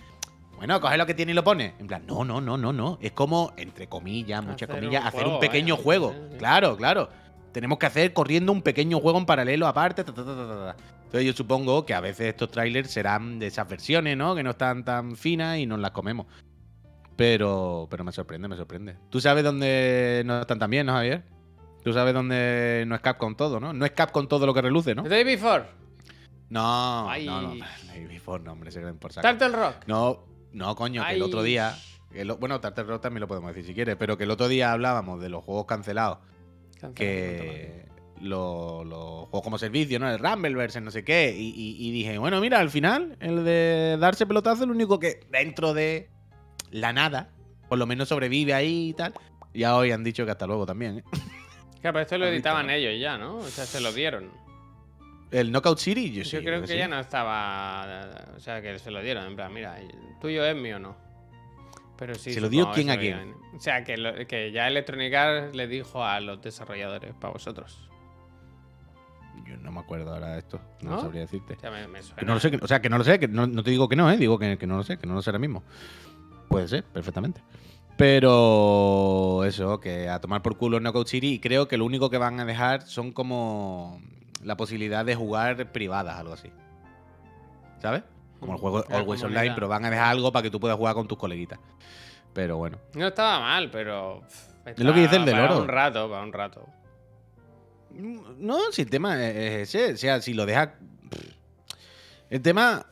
Bueno, coge lo que tiene y lo pone. En plan, no, no, no, no, no. Es como, entre comillas, muchas comillas, un hacer juego, un pequeño vaya. juego. Sí, sí. Claro, claro. Tenemos que hacer corriendo un pequeño juego en paralelo aparte. ta, ta, ta, ta, ta. Entonces yo supongo que a veces estos trailers serán de esas versiones, ¿no? Que no están tan finas y nos las comemos. Pero, pero me sorprende, me sorprende. ¿Tú sabes dónde no están tan bien, no, Javier? ¿Tú sabes dónde no es Capcom todo, no? No es Capcom todo lo que reluce, ¿no? The Day Before. No, Ay. no, no. Lady Before, no, hombre, se creen por saco. Turtle Rock. No, no, coño, que el otro día. lo- bueno, Tartar Rock también lo podemos decir si quieres, pero que el otro día hablábamos de los juegos cancelados, que lo- los juegos como servicio, ¿no? El Rumbleverse, no sé qué. Y, y- y dije, bueno, mira, al final, el de darse pelotazo el único que dentro de la nada, por lo menos sobrevive ahí y tal. Ya hoy han dicho que hasta luego también, ¿eh? Claro, pero esto lo visto, editaban ellos ya, ¿no? O sea, se lo dieron. El Knockout City, yo, Yo, sí, creo que, sí. ya no estaba. O sea, que se lo dieron. En plan, mira, tuyo es mío no. Pero sí. ¿Se lo dio quién a quién? O sea, que, lo- que ya Electronic Arts le dijo a los desarrolladores, para vosotros. Yo no me acuerdo ahora de esto, no, ¿No? sabría decirte. O sea, me, me suena. Que no lo sé, que- o sea, que no lo sé, que no, no te digo que no, ¿eh? Digo que, que no lo sé, que no lo sé ahora mismo. Puede ser, perfectamente. Pero eso, que a tomar por culo Knockout City y creo que lo único que van a dejar son como la posibilidad de jugar privadas, algo así. ¿Sabes? Como el juego La Always comunidad. Online, pero van a dejar algo para que tú puedas jugar con tus coleguitas. Pero bueno. No estaba mal, pero. pff, Es lo que dice el del para oro. un rato, para un rato. No, si el tema es ese, o sea, si lo dejas... El tema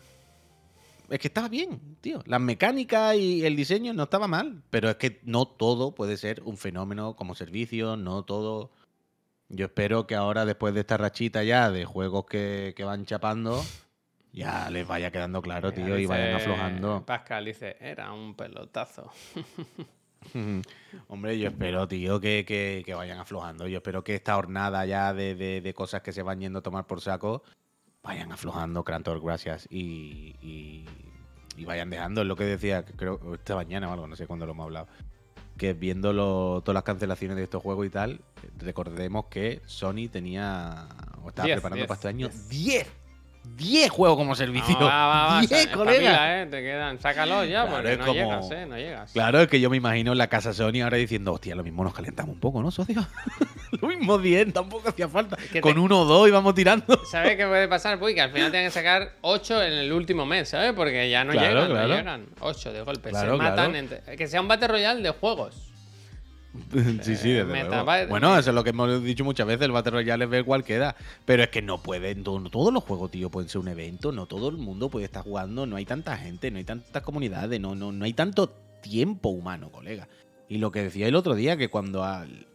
es que estaba bien, tío. Las mecánicas y el diseño no estaba mal, pero es que no todo puede ser un fenómeno como servicio, no todo... Yo espero que ahora, después de esta rachita ya de juegos que, que van chapando, ya les vaya quedando claro, tío, y vayan aflojando. Pascal dice, era un pelotazo. Hombre, yo espero, tío, que, que- que vayan aflojando. Yo espero que esta hornada ya de, de- de cosas que se van yendo a tomar por saco vayan aflojando, Crantor, gracias. Y, y- y vayan dejando. Es lo que decía, creo, esta mañana o algo, no sé cuándo lo hemos hablado. Que viendo lo- todas las cancelaciones de estos juegos y tal, recordemos que Sony tenía. o estaba Diez, preparando diez, para este año diez. 10. 10 juegos como servicio. No, va, va, va, 10, sa- colega. eh, te quedan, sácalo ya, Claro, porque es no como- llegas, eh, no llegas. Claro, es que yo me imagino en la casa Sony ahora diciendo, hostia, lo mismo nos calentamos un poco, ¿no, socio? lo mismo 10, tampoco hacía falta. que Con te- uno o dos íbamos tirando. ¿Sabes qué puede pasar? Pues que al final tengan que sacar 8 en el último mes, ¿sabes? Porque ya no Claro, llegan, claro. no llegan. 8 de golpe. Se matan entre- Que sea un Battle Royale de juegos. sí, sí, desde luego. Bueno, eso es lo que hemos dicho muchas veces, el Battle Royale es ver cuál queda. Pero es que no pueden, no, todos los juegos, tío, pueden ser un evento, no todo el mundo puede estar jugando, no hay tanta gente, no hay tantas comunidades, no, no, no hay tanto tiempo humano, colega. Y lo que decía el otro día, que cuando, al-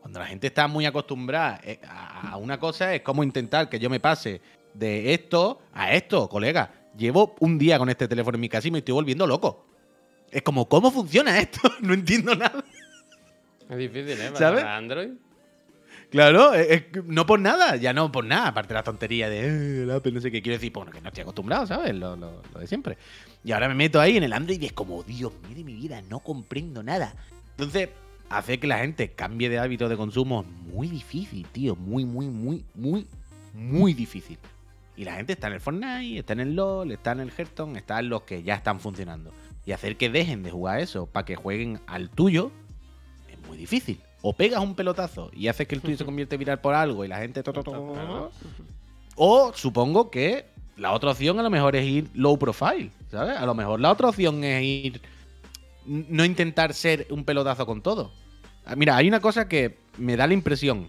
cuando la gente está muy acostumbrada eh, a, a una cosa, es como intentar que yo me pase de esto a esto, colega. Llevo un día con este teléfono en mi casa y me estoy volviendo loco. Es como, ¿cómo funciona esto? no entiendo nada. Es difícil, ¿eh? Para ¿Sabes? Android. Claro, es- es que no por nada, ya no por nada, aparte de la tontería de eh, el Apple, no sé qué, quiero decir, bueno, que no estoy acostumbrado, ¿sabes? Lo, lo- lo de siempre. Y ahora me meto ahí en el Android y es como, Dios mío de mi vida, no comprendo nada. Entonces, hacer que la gente cambie de hábito de consumo es muy difícil, tío, muy, muy, muy, muy, muy difícil. Y la gente está en el Fortnite, está en el LoL, está en el Hearthstone, está en los que ya están funcionando. Y hacer que dejen de jugar eso para que jueguen al tuyo muy difícil. O pegas un pelotazo y haces que el tuyo se convierte en viral por algo y la gente... to, to, to, o supongo que la otra opción a lo mejor es ir low profile, ¿sabes? A lo mejor la otra opción es ir... No intentar ser un pelotazo con todo. Ah, Mira, hay una cosa que me da la impresión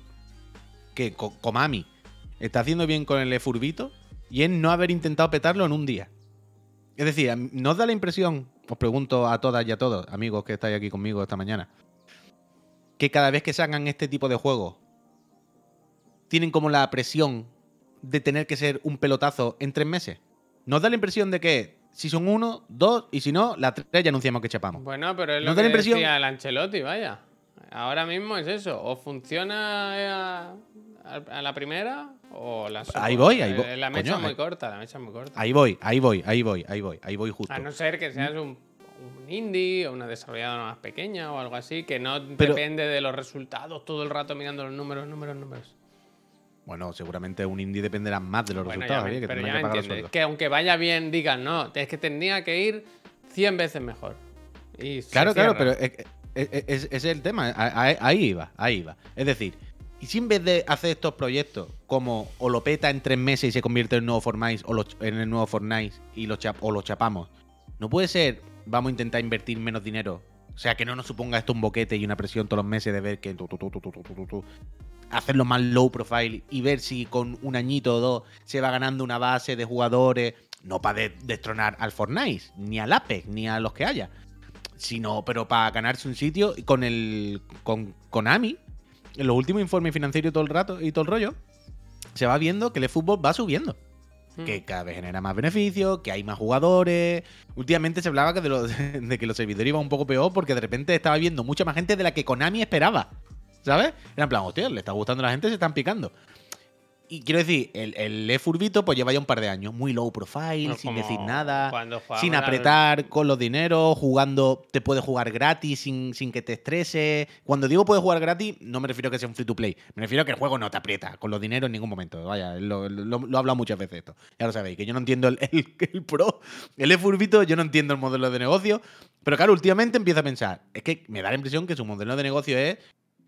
que Ko- Konami está haciendo bien con el Furbito y es no haber intentado petarlo en un día. Es decir, a mí- ¿no os da la impresión, os pregunto a todas y a todos, amigos que estáis aquí conmigo esta mañana, que cada vez que salgan este tipo de juegos tienen como la presión de tener que ser un pelotazo en tres meses? ¿Nos da la impresión de que si son uno, dos y si no, la tres ya anunciamos que chapamos? Bueno, pero es ¿No lo da que la impresión? decía el Ancelotti, vaya. Ahora mismo es eso. O funciona eh, a, a la primera o la Ahí voy, ahí voy. Eh, La mecha Coño, es muy corta, la mecha es muy corta. Ahí voy, ahí voy, ahí voy, ahí voy, ahí voy justo. A no ser que seas un, un indie o una desarrolladora más pequeña o algo así, que no Pero- depende de los resultados todo el rato mirando los números, números, números. Bueno, seguramente un indie dependerá más de los Bueno, ya resultados, me- que pero ya que me los. Que aunque vaya bien, digan, no, es que tendría que ir 100 veces mejor. Y Claro, claro, pero es, es- el tema. Ahí iba, ahí iba. Es decir, y si en vez de hacer estos proyectos como o lo peta en tres meses y se convierte en el nuevo Fortnite o lo en el nuevo Fortnite y lo chap- o lo chapamos, no puede ser, vamos a intentar invertir menos dinero. O sea, que no nos suponga esto un boquete y una presión todos los meses de ver que... Hacerlo más low profile y ver si con un añito o dos se va ganando una base de jugadores, no para de destronar al Fortnite, ni al Apex, ni a los que haya, sino pero para ganarse un sitio con el con Konami, en los últimos informes financieros todo el rato y todo el rollo, se va viendo que el fútbol va subiendo. Mm. que cada vez genera más beneficios, que hay más jugadores. Últimamente se hablaba que de, los- de que los servidores iban un poco peor porque de repente estaba viendo mucha más gente de la que Konami esperaba. ¿Sabes? Era en plan, hostia, le está gustando a la gente, se están picando. Y quiero decir, el, el eFurbito pues lleva ya un par de años, muy low profile, sin decir nada, sin apretar con los dineros, jugando, te puedes jugar gratis sin, sin que te estrese. Cuando digo puedes jugar gratis, no me refiero a que sea un free to play, me refiero a que el juego no te aprieta con los dineros en ningún momento. Vaya, lo, lo- lo he hablado muchas veces esto. Ya lo sabéis, que yo no entiendo el, el- el pro, el eFurbito, yo no entiendo el modelo de negocio, pero claro, últimamente empiezo a pensar, es que me da la impresión que su modelo de negocio es,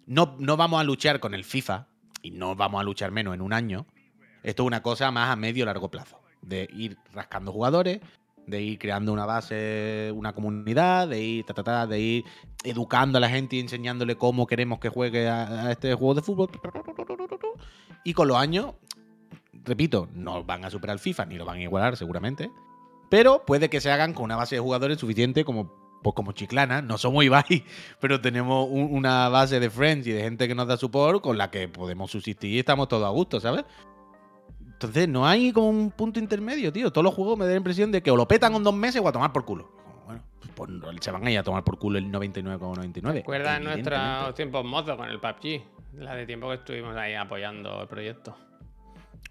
no, no vamos a luchar con el FIFA, y no vamos a luchar menos en un año, esto es una cosa más a medio largo plazo. De ir rascando jugadores, de ir creando una base, una comunidad, de ir, ta, ta, ta, de ir educando a la gente y enseñándole cómo queremos que juegue a, a este juego de fútbol. Y con los años, repito, no van a superar FIFA ni lo van a igualar seguramente. Pero puede que se hagan con una base de jugadores suficiente como, pues como Chiclana. No somos Ibai, pero tenemos un- una base de friends y de gente que nos da support con la que podemos subsistir y estamos todos a gusto, ¿sabes? Entonces no hay como un punto intermedio, tío. Todos los juegos me da la impresión de que o lo petan en dos meses o a tomar por culo. Bueno, pues no, se van a ir a tomar por culo el 99,99. Recuerda evidentemente. nuestros tiempos mozos con el PUBG. La de tiempo que estuvimos ahí apoyando el proyecto.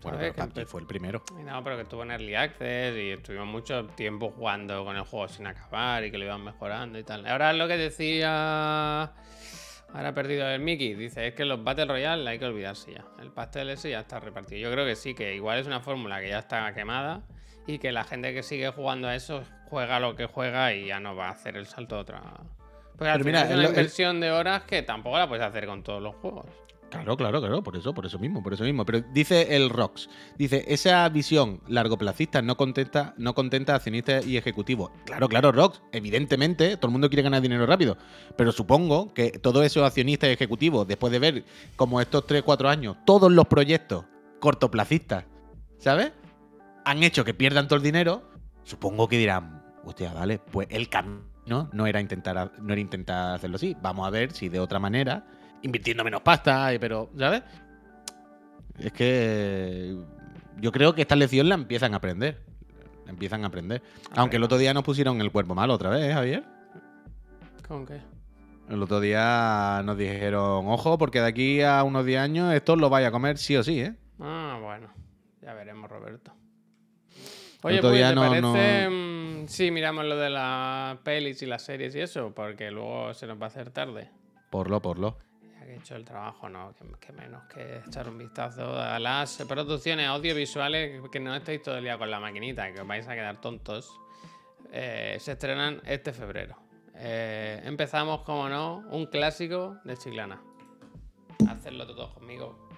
Bueno, pero PUBG fue el primero. No, pero que estuvo en Early Access y estuvimos mucho tiempo jugando con el juego sin acabar y que lo iban mejorando y tal. Ahora lo que decía. Ahora ha perdido el Mickey. Dice: es que los Battle Royale hay que olvidarse ya. El pastel ese ya está repartido. Yo creo que sí, que igual es una fórmula que ya está quemada y que la gente que sigue jugando a eso juega lo que juega y ya no va a hacer el salto a otra. Porque al Pero final mira, es una el- inversión de horas que tampoco la puedes hacer con todos los juegos. Claro, claro, claro, por eso, por eso mismo, por eso mismo. Pero dice el Rox, dice, esa visión largoplacista no contenta, no contenta a accionistas y ejecutivos. Claro, claro, Rox, evidentemente, todo el mundo quiere ganar dinero rápido. Pero supongo que todos esos accionistas y ejecutivos, después de ver como estos 3, 4 años, todos los proyectos cortoplacistas, ¿sabes? Han hecho que pierdan todo el dinero, supongo que dirán, hostia, vale, pues el camino no era intentar, no era intentar hacerlo así. Vamos a ver si de otra manera invirtiendo menos pasta, eh, pero, ¿sabes? Es que yo creo que esta lección la empiezan a aprender. La empiezan a aprender. Aunque el otro día nos pusieron el cuerpo malo otra vez, ¿eh, Javier? ¿Con qué? El otro día nos dijeron, ojo, porque de aquí a unos 10 años esto lo vaya a comer sí o sí, ¿eh? Ah, bueno. Ya veremos, Roberto. El Oye, otro pues, día ¿te no- parece? mm, Sí, miramos lo de las pelis y las series y eso, porque luego se nos va a hacer tarde. Porlo, porlo. Hecho el trabajo, ¿no? Que, que menos que echar un vistazo a las producciones audiovisuales que no estéis todo el día con la maquinita, que os vais a quedar tontos. Eh, se estrenan este febrero. Eh, empezamos, como no, un clásico de Chiclana. Hacerlo todos conmigo.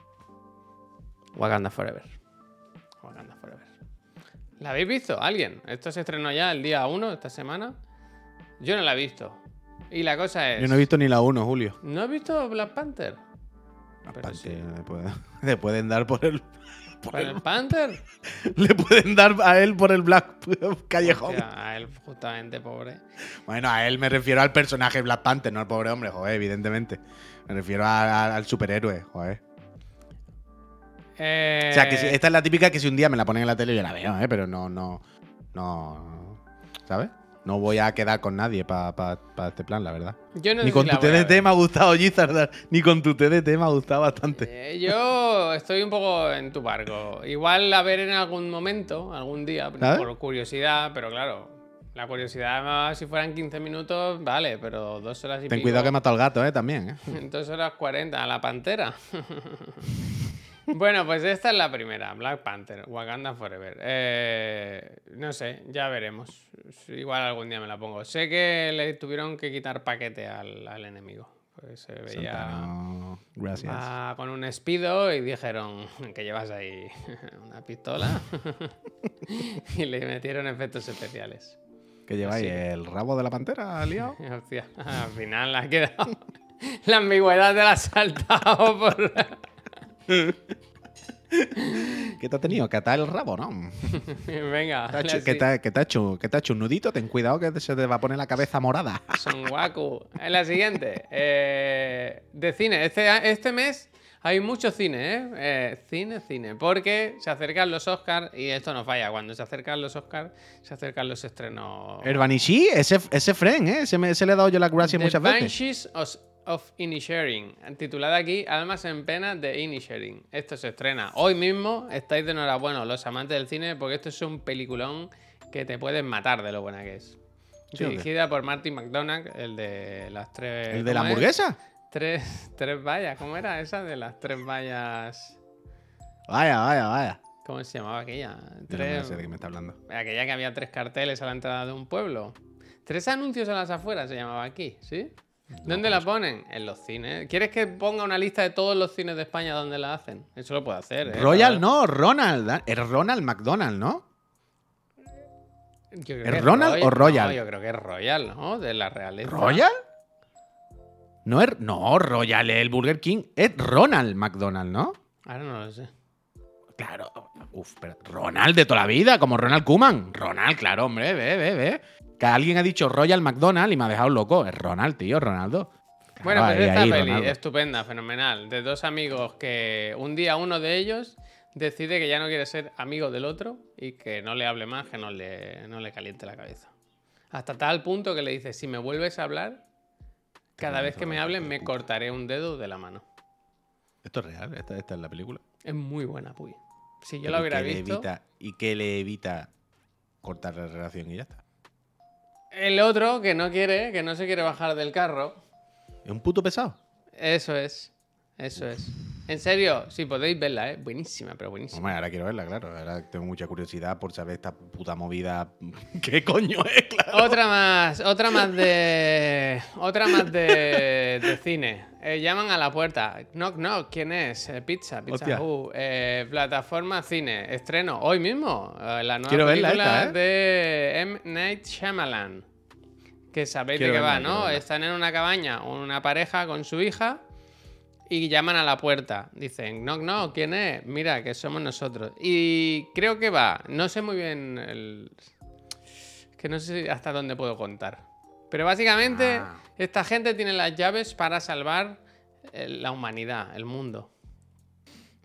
Wakanda Forever. Wakanda Forever. ¿La habéis visto? ¿Alguien? Esto se estrenó ya el día 1 esta semana. Yo no la he visto. Y la cosa es. Yo no he visto ni la 1, Julio. ¿No has visto Black Panther? Sí. le, pueden, le pueden dar por el. por el- ¿Black Panther? le pueden dar a él por el Black Callejón. Hostia, a él, justamente, pobre. Bueno, a él me refiero al personaje Black Panther, no al pobre hombre, joder, evidentemente. Me refiero a- a- al superhéroe, joder. Eh, O sea, que esta es la típica que si un día me la ponen en la tele yo la veo, ¿eh? Pero no, no, no, ¿sabes? No voy a quedar con nadie para este plan, la verdad. yo no Ni con si tu a TDT me ha gustado, Gizardar. Ni con tu TDT me ha gustado bastante. Eh, yo estoy un poco en tu barco. Igual la ver en algún momento, algún día, ¿Sabes? por curiosidad, pero claro, la curiosidad, si fueran 15 minutos, vale, pero dos horas y Ten pico. cuidado que mata al gato, ¿eh? También, ¿eh? Dos horas 40, a la pantera. bueno, pues esta es la primera, Black Panther, Wakanda Forever. Eh, no sé, ya veremos. Igual algún día me la pongo. Sé que le tuvieron que quitar paquete al, al enemigo. Pues se veía Santano, gracias. va con un espido y dijeron que llevas ahí una pistola y le metieron efectos especiales. ¿Qué lleváis? que- ¿El rabo de la pantera liado? Hostia, al final ha quedado. La ambigüedad te la has saltado por. ¿Qué te ha tenido? ¿Que atar el rabo, no? Venga, ¿Te ha la ¿Que si- te, ha- te ha hecho, que te ha hecho un nudito? Ten cuidado que se te va a poner la cabeza morada. Son Waku. En la siguiente. eh, de cine. Este, este mes hay mucho cine, ¿eh? Eh, Cine, cine. Porque se acercan los Oscars y esto no falla. Cuando se acercan los Oscars, se acercan los estrenos. El Banshee, ese, ese friend, ¿eh? Ese, me- ese le he dado yo las gracias The muchas veces. Banshees of, Inisherin, titulada aquí Almas en pena de Inisherin. Esto se estrena hoy mismo. Estáis de enhorabuena los amantes del cine porque esto es un peliculón que te puedes matar de lo buena que es. Sí. Dirigida por Martin McDonagh, el de las tres. ¿El de la hamburguesa? Tres, tres vallas, ¿cómo era esa? De las tres vallas. Vaya, vaya, vaya. ¿Cómo se llamaba aquella? No sé de qué me está hablando. aquella que había tres carteles a la entrada de un pueblo. Tres anuncios a las afueras se llamaba aquí, ¿sí? ¿Dónde la ponen? En los cines. ¿Quieres que ponga una lista de todos los cines de España donde la hacen? Eso lo puedo hacer. ¿eh? Royal no, Ronald. ¿eh? Es Ronald McDonald, ¿no? Yo creo ¿Es que Ronald o Royal? No, yo creo que es Royal, ¿no? De la realeza. ¿Royal? No es. No, Royal es el Burger King. Es Ronald McDonald, ¿no? Ahora no lo sé. Claro. Uf, pero Ronald de toda la vida, como Ronald Kuman. Ronald, claro, hombre, ve, ve, ve. Que alguien ha dicho Royal McDonald y me ha dejado loco. Es Ronald, tío, Ronaldo. Bueno, Claro, pues ahí, esta ahí, peli, Ronaldo. estupenda, fenomenal. De dos amigos que un día uno de ellos decide que ya no quiere ser amigo del otro y que no le hable más, que no le, no le caliente la cabeza. Hasta tal punto que le dice, si me vuelves a hablar, cada vez que me hables me cortaré un dedo de la mano. Esto es real, esta, esta es la película. Es muy buena, Puy. Si yo Pero la ¿y hubiera visto... evita- ¿Y qué le evita cortar la relación y ya está? El otro que no quiere, que no se quiere bajar del carro, ¿Es un puto pesado? eso es, eso es. En serio, si podéis verla, ¿eh? Buenísima, pero buenísima. Hombre, ahora quiero verla, claro. Ahora tengo mucha curiosidad por saber esta puta movida. ¿Qué coño es, claro? Otra más, otra más de. Otra más de, de cine. Eh, llaman a la puerta. Knock, knock. ¿Quién es? Eh, pizza, Pizza. Hut. Eh, plataforma cine. Estreno hoy mismo. eh, la nueva Quiero verla película esta, ¿eh? de M. Night Shyamalan. Que sabéis Quiero de qué verla, va, ¿no? verla. Están en una cabaña, una pareja con su hija. Y llaman a la puerta. Dicen, knock, knock. ¿Quién es? Mira, que somos nosotros. Y creo que va. No sé muy bien el, que no sé hasta dónde puedo contar. Pero básicamente, Ah. esta gente tiene las llaves para salvar eh, la humanidad, el mundo.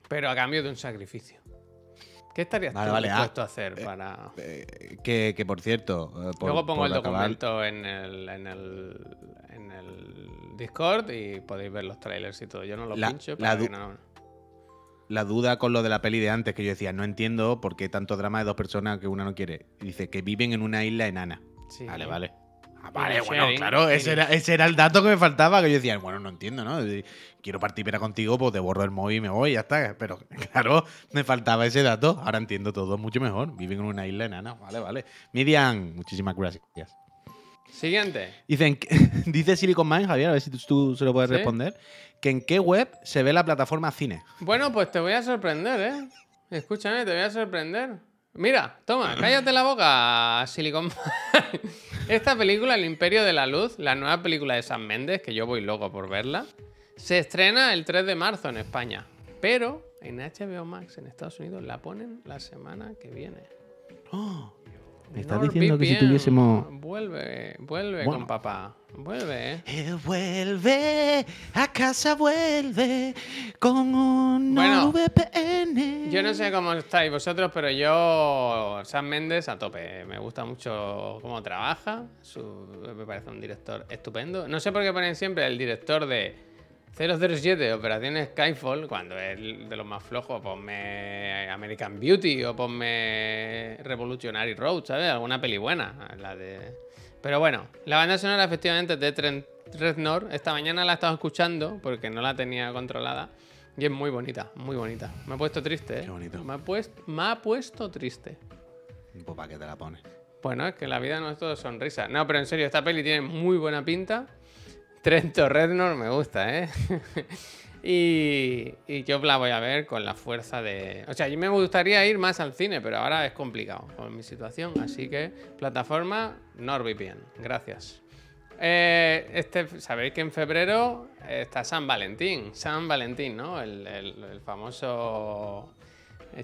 Pero a cambio de un sacrificio. ¿Qué estarías Vale, tú vale, ah, dispuesto a hacer para...? Eh, que, que por cierto. eh, por- Luego pongo por el acabar- documento en el, en, el, en el Discord y podéis ver los trailers y todo. Yo no los La- pincho, la du- no... La duda con lo de la peli de antes, que yo decía, no entiendo por qué tanto drama de dos personas que una no quiere. Dice que viven en una isla enana. Sí. Vale, vale. Ah, vale, bueno, sharing, claro, ese era, ese era el dato que me faltaba, que yo decía, bueno, no entiendo, ¿no? Quiero partir pera contigo, pues te borro el móvil y me voy, ya está. Pero claro, me faltaba ese dato. Ahora entiendo todo mucho mejor. Viven en una isla enana. Vale, vale. Miriam, muchísimas gracias. Siguiente. Dicen, dice Silicon Man, Javier, a ver si tú, se lo puedes ¿Sí? responder, que en qué web se ve la plataforma cine. Bueno, pues te voy a sorprender, ¿eh? Escúchame, te voy a sorprender. Mira, toma, cállate la boca, Silicon Valley. Esta película, El Imperio de la Luz, la nueva película de San Méndez, que yo voy loco por verla, se estrena el 3 de marzo en España. Pero en HBO Max en Estados Unidos la ponen la semana que viene. Me estás diciendo que si tuviésemos... Vuelve, vuelve Bueno. con papá. Vuelve, ¿eh? Él vuelve, a casa vuelve, con un Bueno, VPN. Yo no sé cómo estáis vosotros, pero yo, Sam Méndez, a tope. Me gusta mucho cómo trabaja. su- me parece un director estupendo. No sé por qué ponen siempre el director de 007, Operación Skyfall, cuando es de los más flojos. Ponme American Beauty o ponme Revolutionary Road, ¿sabes? Alguna peli buena. La de... Pero bueno, la banda sonora efectivamente es de Trent Reznor. Esta mañana la he estado escuchando porque no la tenía controlada. Y es muy bonita, muy bonita. Me ha puesto triste, ¿eh? Qué bonito. Me ha, puesto, me ha puesto triste. Pues para qué te la pones. Bueno, es que la vida no es todo sonrisa. No, pero en serio, esta peli tiene muy buena pinta. Trento Reznor me gusta, ¿eh? y, y yo la voy a ver con la fuerza de... O sea, yo me gustaría ir más al cine, pero ahora es complicado con mi situación. Así que, plataforma NordVPN. Gracias. Eh, este, Sabéis que en febrero está San Valentín. San Valentín, ¿no? El, el- el famoso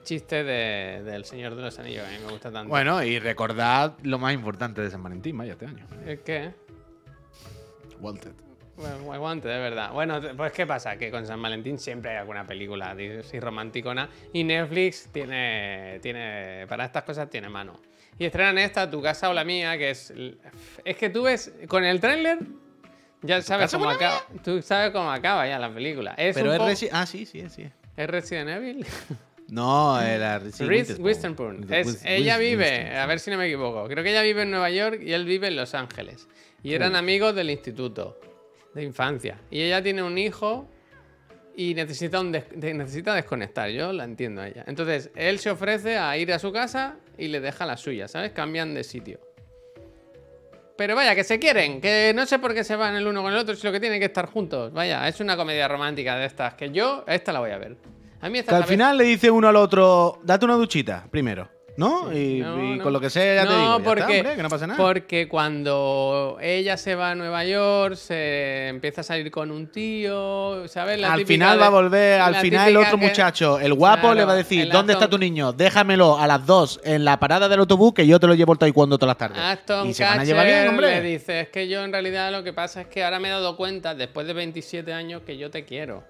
chiste de- del Señor de los Anillos, que a mí me gusta tanto. Bueno, y recordad lo más importante de San Valentín, vaya, este año. ¿El qué? Walted. Bueno, aguante, de verdad. Bueno, pues ¿qué pasa? Que con San Valentín siempre hay alguna película así romanticona y Netflix tiene, tiene, para estas cosas tiene mano. Y estrenan esta, Tu casa o la mía, que es... Es que tú ves, con el tráiler ya sabes cómo la acaba. Tú sabes cómo acaba ya la película. Es Pero un es po- Resi- Ah, sí, sí, sí. ¿Es Resident Evil? No, era sí, Reese Witherspoon. Es- ella vive, a ver si no me equivoco, creo que ella vive en Nueva York y él vive en Los Ángeles. Y eran amigos del instituto, de infancia. Y ella tiene un hijo y necesita, un des- de- necesita desconectar, yo la entiendo a ella. Entonces, él se ofrece a ir a su casa y le deja la suya, ¿sabes? Cambian de sitio. Pero vaya, que se quieren, que no sé por qué se van el uno con el otro, si lo que tienen que estar juntos. Vaya, es una comedia romántica de estas, que yo, esta la voy a ver. A mí esta Que al final le dice uno al otro, date una duchita primero, ¿no? y No, y no. con lo que sea ya te No, digo, ya está, porque, hombre, que no pasa nada. Porque cuando ella se va a Nueva York, se empieza a salir con un tío, ¿sabes? La al final de- va a volver, al final el otro que- muchacho, el guapo, Claro, le va a decir, el ¿dónde está tu niño? Déjamelo a las dos en la parada del autobús que yo te lo llevo al taekwondo todas las tardes. Aston y se van a llevar bien, Kutcher hombre. le dice, es que yo en realidad lo que pasa es que ahora me he dado cuenta, después de 27 años, que yo te quiero.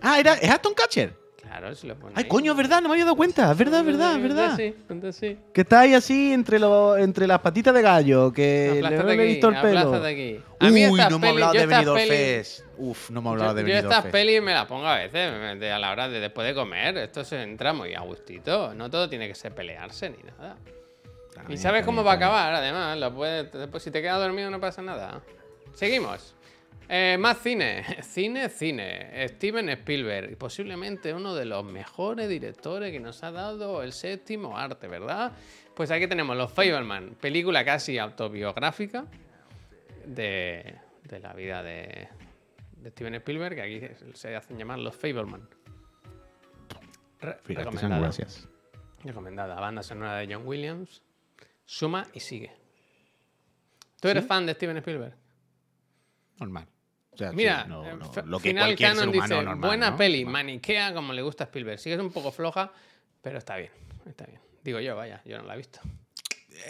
Ah, era, es Aston Catcher. Claro, se lo pone Ay, coño, es verdad, no me había dado cuenta. Es verdad, es verdad, es verdad. Sí, entonces sí. Que está ahí así entre, los entre las patitas de gallo, que le, he aquí, visto el pelo. aquí. A mí Uy, estas no hemos hablado yo de estas Benidorm Fest. Uf, no hemos hablado Yo, de yo Benidorm estas Fest. pelis me las pongo a veces de- a la hora de después de comer. Esto se entra muy a gustito. No todo tiene que ser pelearse ni nada. Está Y sabes cómo bien, va a acabar, además. Lo puedes- después, si te quedas dormido no pasa nada. Seguimos. Eh, más cine. Cine, cine. Steven Spielberg. Posiblemente uno de los mejores directores que nos ha dado el séptimo arte, ¿verdad? Pues aquí tenemos Los Fableman. Película casi autobiográfica de, de la vida de, de Steven Spielberg, que aquí se hacen llamar Los Fableman. Re- Fíjate, recomendada. gracias. Recomendada. Banda sonora de John Williams. Suma y sigue. ¿Tú eres fan de Steven Spielberg? Normal. O sea, sí, Mira, no- eh, no, lo que Final cualquier ser Canon humano dice, normal, buena ¿no? peli, maniquea como le gusta a Spielberg. Sí que es un poco floja, pero está bien, está bien. Digo yo, vaya, yo no la he visto.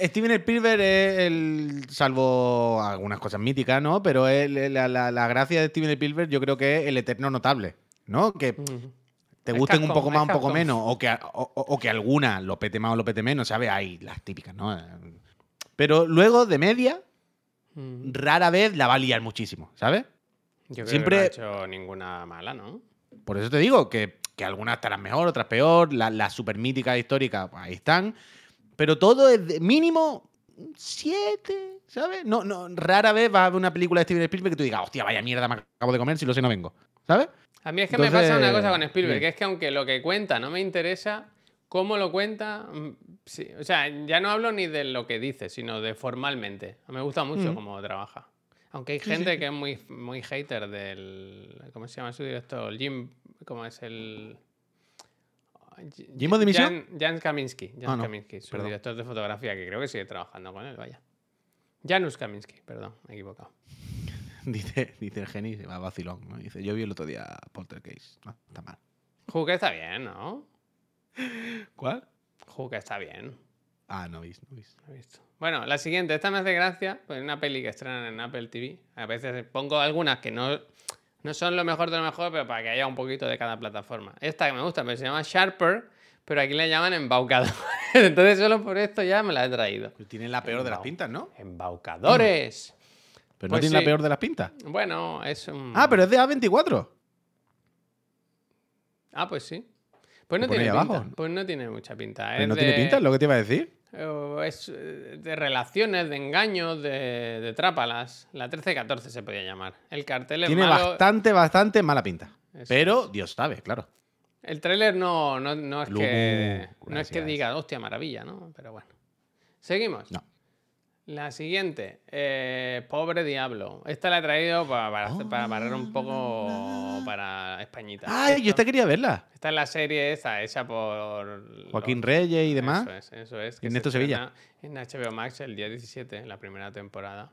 Steven Spielberg es el. Salvo algunas cosas míticas, ¿no? Pero es la, la- la gracia de Steven Spielberg, yo creo que es el eterno notable, ¿no? Que te gusten un poco más, un poco menos, o que, o, que alguna lo pete más o lo pete menos, ¿sabes? Hay las típicas, ¿no? Pero luego, de media, rara vez la va a liar muchísimo, ¿sabes? Yo creo Siempre- que no ha hecho ninguna mala, ¿no? Por eso te digo que, que algunas estarán mejor, otras peor, la- las super míticas históricas, pues ahí están. Pero todo es de mínimo 7, ¿sabes? No, no, rara vez vas a ver una película de Steven Spielberg que tú digas, hostia, vaya mierda me acabo de comer, si lo sé no vengo, ¿sabes? A mí es que me pasa una cosa con Spielberg, que es que aunque lo que cuenta no me interesa, cómo lo cuenta, mm, sí, o sea, ya no hablo ni de lo que dice, sino de formalmente. Me gusta mucho Mm. cómo trabaja. Aunque hay gente que es muy, muy hater del. ¿Cómo se llama su director? Jim. ¿Cómo es el.? ¿Jimbo de? Jan, Jan Kaminski. Jan Ah, no, Kaminski, su perdón. director de fotografía, que creo que sigue trabajando con él, vaya. Janusz Kaminski, perdón, me he equivocado. Dice, dice el Geni, se va vacilón, ¿no? Dice, yo vi el otro día Poltergeist. No, está mal. Hook está bien, ¿no? ¿Cuál? Hook está bien. Ah, no viste, no visto. Bueno, la siguiente, esta me hace gracia, pues una peli que estrenan en Apple TV. A veces pongo algunas que no, no son lo mejor de lo mejor, pero para que haya un poquito de cada plataforma. Esta que me gusta, pero se llama Sharper, pero aquí le llaman embaucador. Entonces solo por esto ya me la he traído. Pero tiene la peor de las pintas, ¿no? Embaucadores. Pero Pues no tiene sí. la peor de las pintas. Bueno, es un... Ah, pero es de A24. Ah, pues sí. Pues no tiene pinta. abajo. Pues no tiene mucha pinta. Pero Es no tiene pinta, es lo que te iba a decir. Eh, Es eh, de relaciones, de engaños, de, de trápalas. La 13-14 se podía llamar. El cartel es Tiene malo. bastante, bastante mala pinta. Eso Pero Dios sabe, claro. El tráiler no, no, no es que no es que diga, hostia, maravilla, ¿no? Pero bueno. Seguimos. No. La siguiente. eh, Pobre Diablo. Esta la he traído para, para, barrer un poco para Españita. Ay, yo Esto- esta quería verla. Esta es la serie esa, hecha por... Joaquín los- Reyes y demás. Eso es, eso es. Y se Ernesto Sevilla. En HBO Max el día 17, en la primera temporada.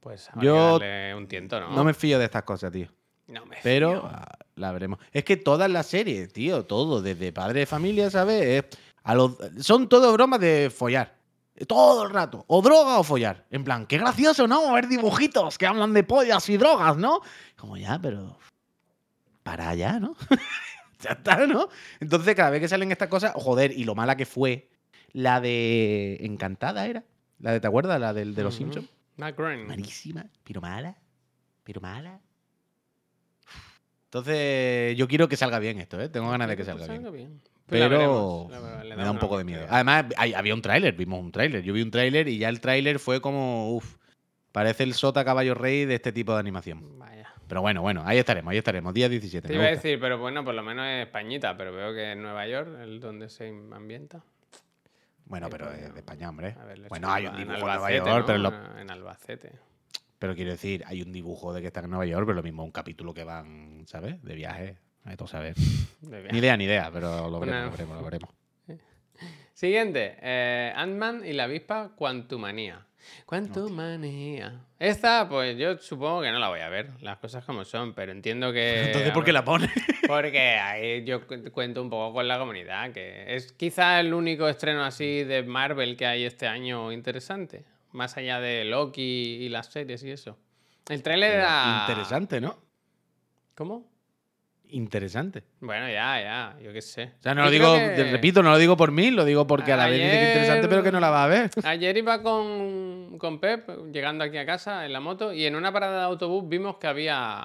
Pues hay Yo que darle un tiento, ¿no? No me fío de estas cosas, tío. No me Pero fío. ah, la veremos. Es que todas las series, tío, todo, desde padre de familia, ¿sabes? Es- a los- son todo bromas de follar. Todo el rato. O droga o follar. En plan, qué gracioso, ¿no? Ver dibujitos que hablan de pollas y drogas, ¿no? Como ya, pero. Para ya, ¿no? ya está, ¿no? Entonces, cada vez que salen estas cosas, joder, y lo mala que fue la de Encantada era. La de, ¿te acuerdas? La del, de los Ujú. Simpsons. Matt Groening. Malísima, pero mala. Pero mala. Entonces, yo quiero que salga bien esto, ¿eh? Tengo ganas de que salga bien. Pues la Pero veremos, la- le me da un poco de miedo. Además, hay- había un tráiler, vimos un tráiler. Yo vi un tráiler y ya el tráiler fue como, uff, parece el sota caballo rey de este tipo de animación. Vaya. Pero bueno, bueno, ahí estaremos, ahí estaremos. Día 17. Te iba a decir, pero bueno, por lo menos es Españita, pero veo que en Nueva York es donde se ambienta. Bueno, pero pues, es de España, hombre. Bueno, hay un dibujo en Nueva York, ¿no? pero, lo- En Albacete. pero quiero decir, hay un dibujo de que están en Nueva York, pero lo mismo un capítulo que van, ¿sabes? De viaje. Saber. De Ni idea, ni idea, pero lo Una- veremos, lo veremos, lo veremos. Siguiente, eh, Ant-Man y la avispa Quantumania. Quantumania. Esta, pues yo supongo que no la voy a ver, las cosas como son, pero entiendo que... Entonces, ¿por qué la pone? Porque ahí yo cu- cuento un poco con la comunidad, que es quizá el único estreno así de Marvel que hay este año interesante, más allá de Loki y las series y eso. El tráiler era... Interesante, ¿no? ¿Cómo? Interesante. Bueno, ya, ya, yo qué sé. O sea, no Yo lo digo, que- repito, no lo digo por mí, lo digo porque a la vez dice que es interesante, pero que no la va a ver. Ayer iba con, con Pep, llegando aquí a casa en la moto, y en una parada de autobús vimos que había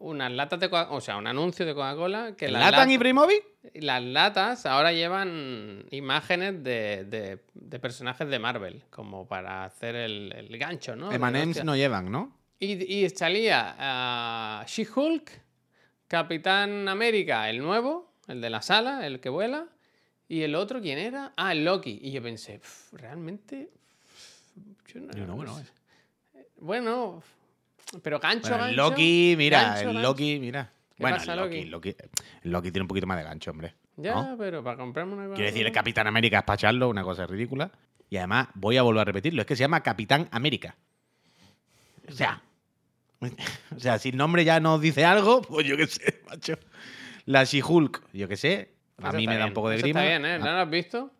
unas latas de Coca- o sea, un anuncio de Coca-Cola que las, ¿Latan Primovi? las latas ahora llevan imágenes de, de- de personajes de Marvel, como para hacer el, el gancho, ¿no? Hostia. no llevan, ¿no? Y, y salía ah, She-Hulk, Capitán América, el nuevo, el de la sala, el que vuela. Y el otro, ¿quién era? Ah, el Loki. Y yo pensé, "Pf, realmente. yo no- Yo no, bueno, no sé". Bueno, pero gancho, Bueno, el gancho, Loki, mira, gancho, el gancho. Loki, mira. Bueno, pasa, el Loki, el Loki tiene un poquito más de gancho, hombre. Ya, ¿no? pero para comprarme una Quiero decir, el Capitán América es para echarlo, una cosa ridícula. Y además, voy a volver a repetirlo, es que se llama Capitán América. O sea, o sea, si el nombre ya nos dice algo, pues yo qué sé, macho. La She-Hulk, yo qué sé, a Eso mí me da un poco de eso grima. Está bien, ¿eh? Ah, ¿No lo has visto?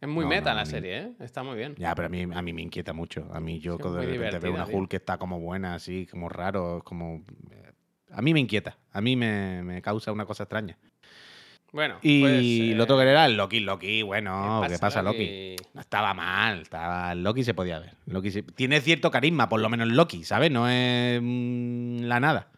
Es muy No, meta no, la a serie, ¿eh? Está muy bien. Ya, pero a mí, a mí me inquieta mucho. A mí yo Es cuando de repente veo una tío. Hulk que está como buena, así, como raro, como... A mí me inquieta. A mí me, me causa una cosa extraña. Bueno, Y pues, lo otro que era el Loki. Loki, bueno, ¿qué ¿qué pasa, Loki? No estaba mal, estaba Loki se podía ver. Loki se- tiene cierto carisma, por lo menos Loki, ¿sabes? No es mm, la nada.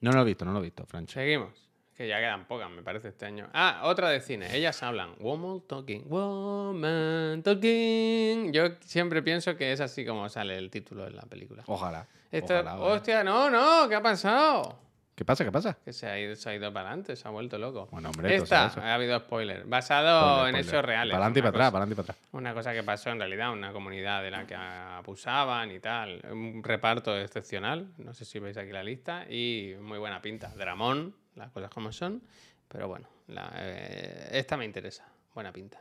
No lo he visto, no lo he visto, Francho. Seguimos. Que ya quedan pocas, me parece, este año. Ah, otra de cine. Ellas hablan. Woman talking. Woman talking. Yo siempre pienso que es así como sale el título de la película. Ojalá. Esto- ojalá, ojalá. hostia, no, no, ¿qué ha pasado? ¿Qué pasa? ¿Qué pasa? Que se ha ido, se ha ido para adelante, se ha vuelto loco. Bueno, hombre, Esta, ha habido spoiler. Basado Spoiler, en spoiler. hechos reales. Para adelante y para atrás, para adelante y para atrás. Una cosa que pasó en realidad, una comunidad de la que abusaban y tal. Un reparto excepcional, no sé si veis aquí la lista, y muy buena pinta. Dramón, las cosas como son, pero bueno, la- eh, esta me interesa, buena pinta.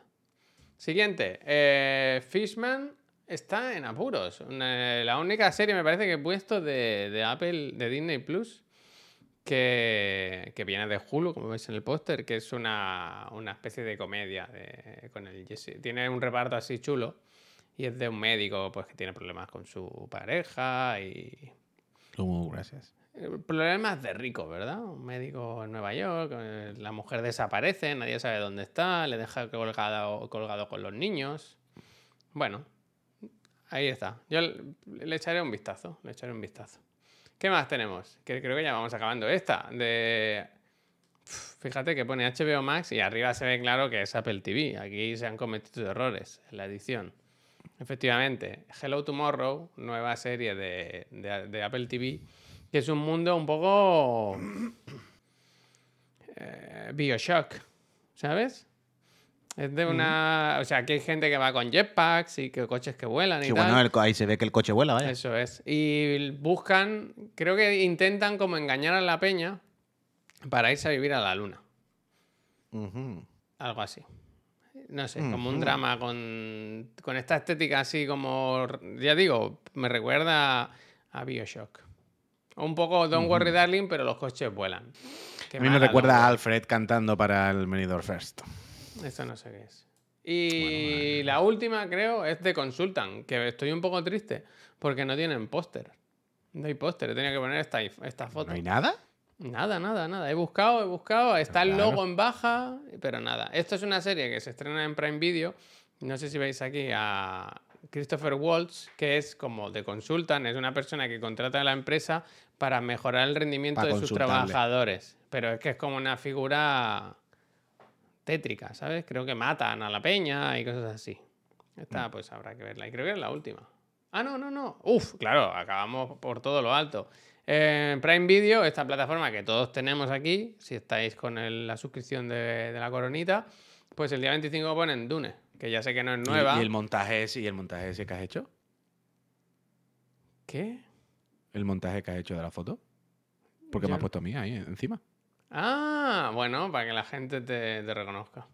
Siguiente, eh, Fishman está en apuros. Una- la única serie me parece que he puesto de, de Apple, de Disney Plus, que, que viene de Hulu, como veis en el póster, que es una, una especie de comedia de- con el Jesse. Tiene un reparto así chulo y es de un médico pues, que tiene problemas con su pareja y Uh, gracias. eh, problemas de rico, ¿verdad? Un médico en Nueva York, eh, la mujer desaparece, nadie sabe dónde está, le deja colgado, colgado con los niños. Bueno, ahí está. Yo le echaré un vistazo, le echaré un vistazo. ¿Qué más tenemos? Que creo que ya vamos acabando. Esta, Fíjate que pone HBO Max y arriba se ve claro que es Apple TV. Aquí se han cometido errores en la edición. Efectivamente, Hello Tomorrow, nueva serie de Apple TV, que es un mundo un poco eh, Bioshock, ¿sabes? Es de una... O sea, que hay gente que va con jetpacks y que coches que vuelan y Sí, tal. bueno, el ahí se ve que el coche vuela, vaya. Eso es. Y buscan, creo que intentan como engañar a la peña para irse a vivir a la luna. Algo así. No sé, como un drama con, con esta estética así como, ya digo, me recuerda a Bioshock. Un poco Don't Worry Darling, pero los coches vuelan. Qué A mí me recuerda a Alfred cantando para el Menidor First. Esto no sé qué es. Y la última, creo, es de Consultan, que estoy un poco triste porque no tienen póster. No hay póster, he tenido que poner esta, esta foto. ¿No hay nada? Nada, nada, nada. He buscado, he buscado. Está el logo en baja, pero nada. Esto es una serie que se estrena en Prime Video. No sé si veis aquí a Christopher Waltz, que es como de consultan, es una persona que contrata a la empresa para mejorar el rendimiento de sus trabajadores. Pero es que es como una figura tétrica, ¿sabes? Creo que matan a la peña y cosas así. Esta, pues habrá que verla. Y creo que es la última. Ah, no, no, no. Uf, claro, acabamos por todo lo alto. En Prime Video, esta plataforma que todos tenemos aquí, si estáis con el- la suscripción de, de la coronita, pues el día 25 ponen Dune, que ya sé que no es ¿Y- nueva. ¿Y, el montaje ese, y el montaje ese que has hecho? ¿Qué? ¿El montaje que has hecho de la foto? Porque me Yo- has puesto a mí ahí encima. Ah, bueno, para que la gente te, te reconozca.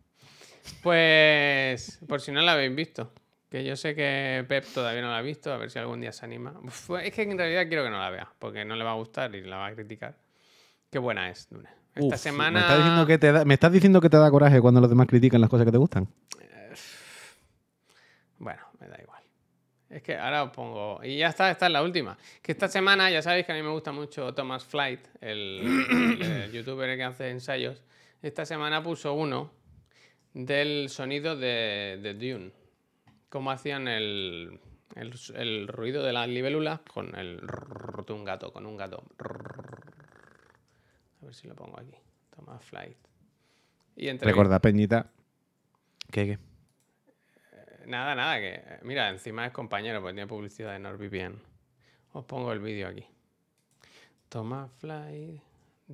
Pues, por si no la habéis visto, que yo sé que Pep todavía no la ha visto, a ver si algún día se anima. Uf, es que en realidad quiero que no la vea, porque no le va a gustar y la va a criticar. Qué buena es, Dune. Esta Uf, semana... ¿me estás, diciendo que te da, ¿Me estás diciendo que te da coraje cuando los demás critican las cosas que te gustan? Bueno, me da igual. Es que ahora os pongo. Y ya está, esta es la última. Que esta semana, ya sabéis que a mí me gusta mucho Thomas Flight, el, el, youtuber que hace ensayos. Esta semana puso uno del sonido de, de Dune. Cómo hacían el, el, el ruido de las libélulas con el de un gato, con un gato. A ver si lo pongo aquí. Thomas Flight. Y entre Recuerda, Peñita. ¿Qué, qué? Nada, nada, que mira, encima es compañero, porque tiene publicidad de NordVPN. Os pongo el vídeo aquí. Thomas Fly.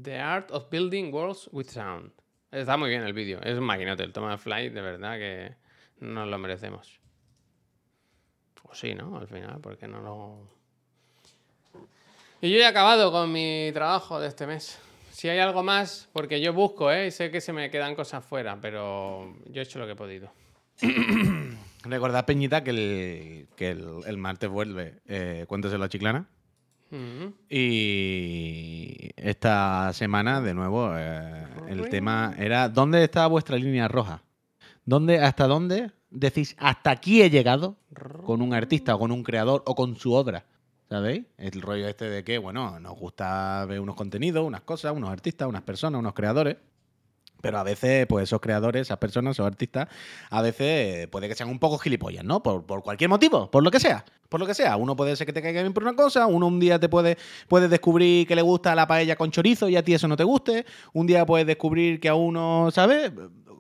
The Art of Building Worlds with Sound. Está muy bien el vídeo. Es un maquinote. El Thomas Fly, de verdad que nos lo merecemos. Pues sí, ¿no? Al final, porque no lo. Y yo he acabado con mi trabajo de este mes. Si hay algo más, porque yo busco, ¿eh? Y sé que se me quedan cosas fuera, pero yo he hecho lo que he podido. Recordad, Peñita, que el, que el, el martes vuelve eh, Cuéntese la Chiclana. Mm. Y esta semana, de nuevo, eh, el tema era ¿dónde está vuestra línea roja? ¿Dónde, ¿Hasta dónde decís hasta aquí he llegado con un artista o con un creador o con su obra? ¿Sabéis? El rollo este de que, bueno, nos gusta ver unos contenidos, unas cosas, unos artistas, unas personas, unos creadores. Pero a veces, pues esos creadores, esas personas, esos artistas, a veces puede que sean un poco gilipollas, ¿no? Por, por cualquier motivo, por lo que sea. Por lo que sea. Uno puede ser que te caiga bien por una cosa, uno un día te puede descubrir que le gusta la paella con chorizo y a ti eso no te guste. Un día puedes descubrir que a uno, ¿sabes?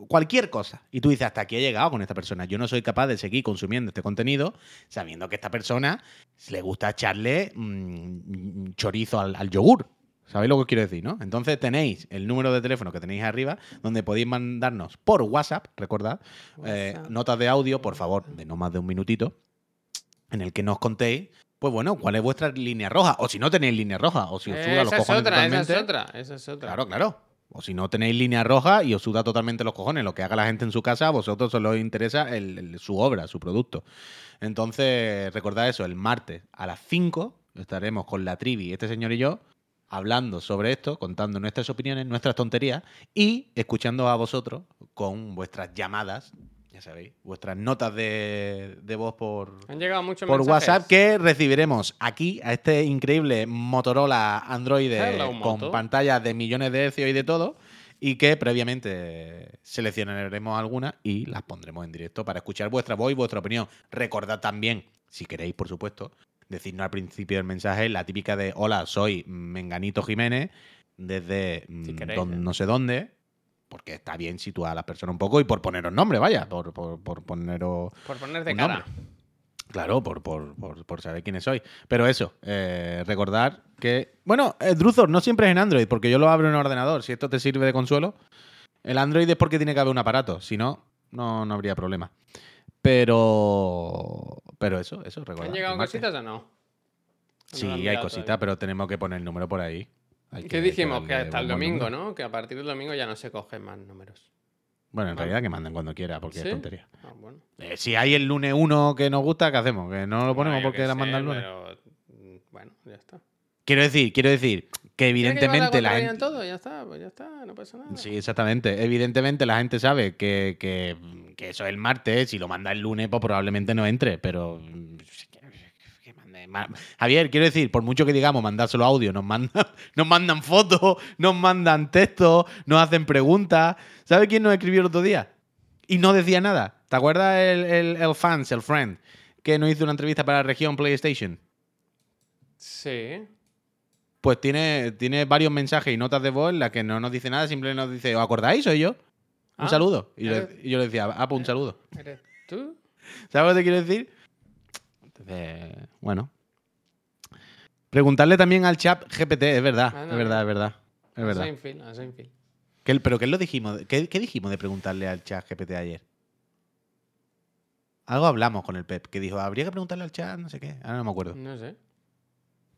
Cualquier cosa. Y tú dices, hasta aquí he llegado con esta persona. Yo no soy capaz de seguir consumiendo este contenido sabiendo que a esta persona le gusta echarle mm, chorizo al yogur. ¿Sabéis lo que os quiero decir, no? Entonces tenéis el número de teléfono que tenéis arriba, donde podéis mandarnos por WhatsApp, recordad, eh, notas de audio, por favor, de no más de un minutito, en el que nos contéis, pues bueno, cuál es vuestra línea roja, o si no tenéis línea roja, o si os suda los esa es cojones otra, esa es totalmente. otra, esa es otra. Claro, claro. O si no tenéis línea roja y os suda totalmente los cojones lo que haga la gente en su casa, a vosotros solo os interesa el- el- su obra, su producto. Entonces, recordad eso, el martes a las 5 estaremos con la trivi, este señor y yo, hablando sobre esto, contando nuestras opiniones, nuestras tonterías y escuchando a vosotros con vuestras llamadas, ya sabéis, vuestras notas de, de voz por, Han llegado muchos por mensajes. WhatsApp que recibiremos aquí a este increíble Motorola Android Hello, con Moto. pantallas de millones de hercios y de todo. Y que previamente seleccionaremos algunas y las pondremos en directo para escuchar vuestra voz y vuestra opinión. Recordad también, si queréis, por supuesto, decirnos al principio del mensaje la típica de hola, soy Menganito Jiménez, desde mm, Si queréis, don- ¿eh? no sé dónde, porque está bien situar a las personas un poco y por poneros nombre, vaya, por, por, por poneros Por poner de cara. nombre. Claro, por, por, por, por saber quiénes soy. Pero eso, eh, recordar que. Bueno, eh, Druzor no siempre es en Android, porque yo lo abro en un ordenador. Si esto te sirve de consuelo, el Android es porque tiene que haber un aparato. Si no, no, no habría problema. Pero. Pero eso, eso, recordar. ¿Han llegado cositas o no? Sí, No hay cositas, pero tenemos que poner el número por ahí. Hay ¿Qué dijimos? Que hasta el domingo, número. ¿no? Que a partir del domingo ya no se cogen más números. Bueno, en Vale. realidad que manden cuando quiera, porque ¿Sí? es tontería. Ah, bueno. Eh, si hay el lunes 1 que nos gusta, ¿qué hacemos? Que no lo ponemos Bueno, yo porque la mandan el lunes. Pero, mm, bueno, ya está. Quiero decir, quiero decir que evidentemente la gente... gente. todo, ya está, pues ya está, no pasa nada. Sí, exactamente. Evidentemente la gente sabe que, que- que eso es el martes. Si lo manda el lunes, pues probablemente no entre. Pero. mm, Javier, quiero decir, por mucho que digamos mandárselo audio, nos mandan, nos mandan fotos, nos mandan textos, nos hacen preguntas. ¿Sabe quién nos escribió el otro día? Y no decía nada. ¿Te acuerdas el, el, el fans, el friend, que nos hizo una entrevista para la región PlayStation? Sí. Pues tiene, tiene varios mensajes y notas de voz en las que no nos dice nada, simplemente nos dice, ¿os acordáis? Soy yo. Un Ah, saludo. Y, le- eres- y yo le decía, ah, pues un saludo. ¿Eres tú? ¿Sabes lo que te quiero decir? Entonces, bueno. Preguntarle también al chat GPT, es verdad, Ah, no, es verdad, no. es verdad. Es A verdad. Seinfeld, a Seinfeld. ¿Qué- ¿Pero qué lo dijimos? ¿Qué, qué dijimos de preguntarle al chat GPT ayer? Algo hablamos con el Pep, que dijo, habría que preguntarle al chat, no sé qué. Ahora no me acuerdo. No sé.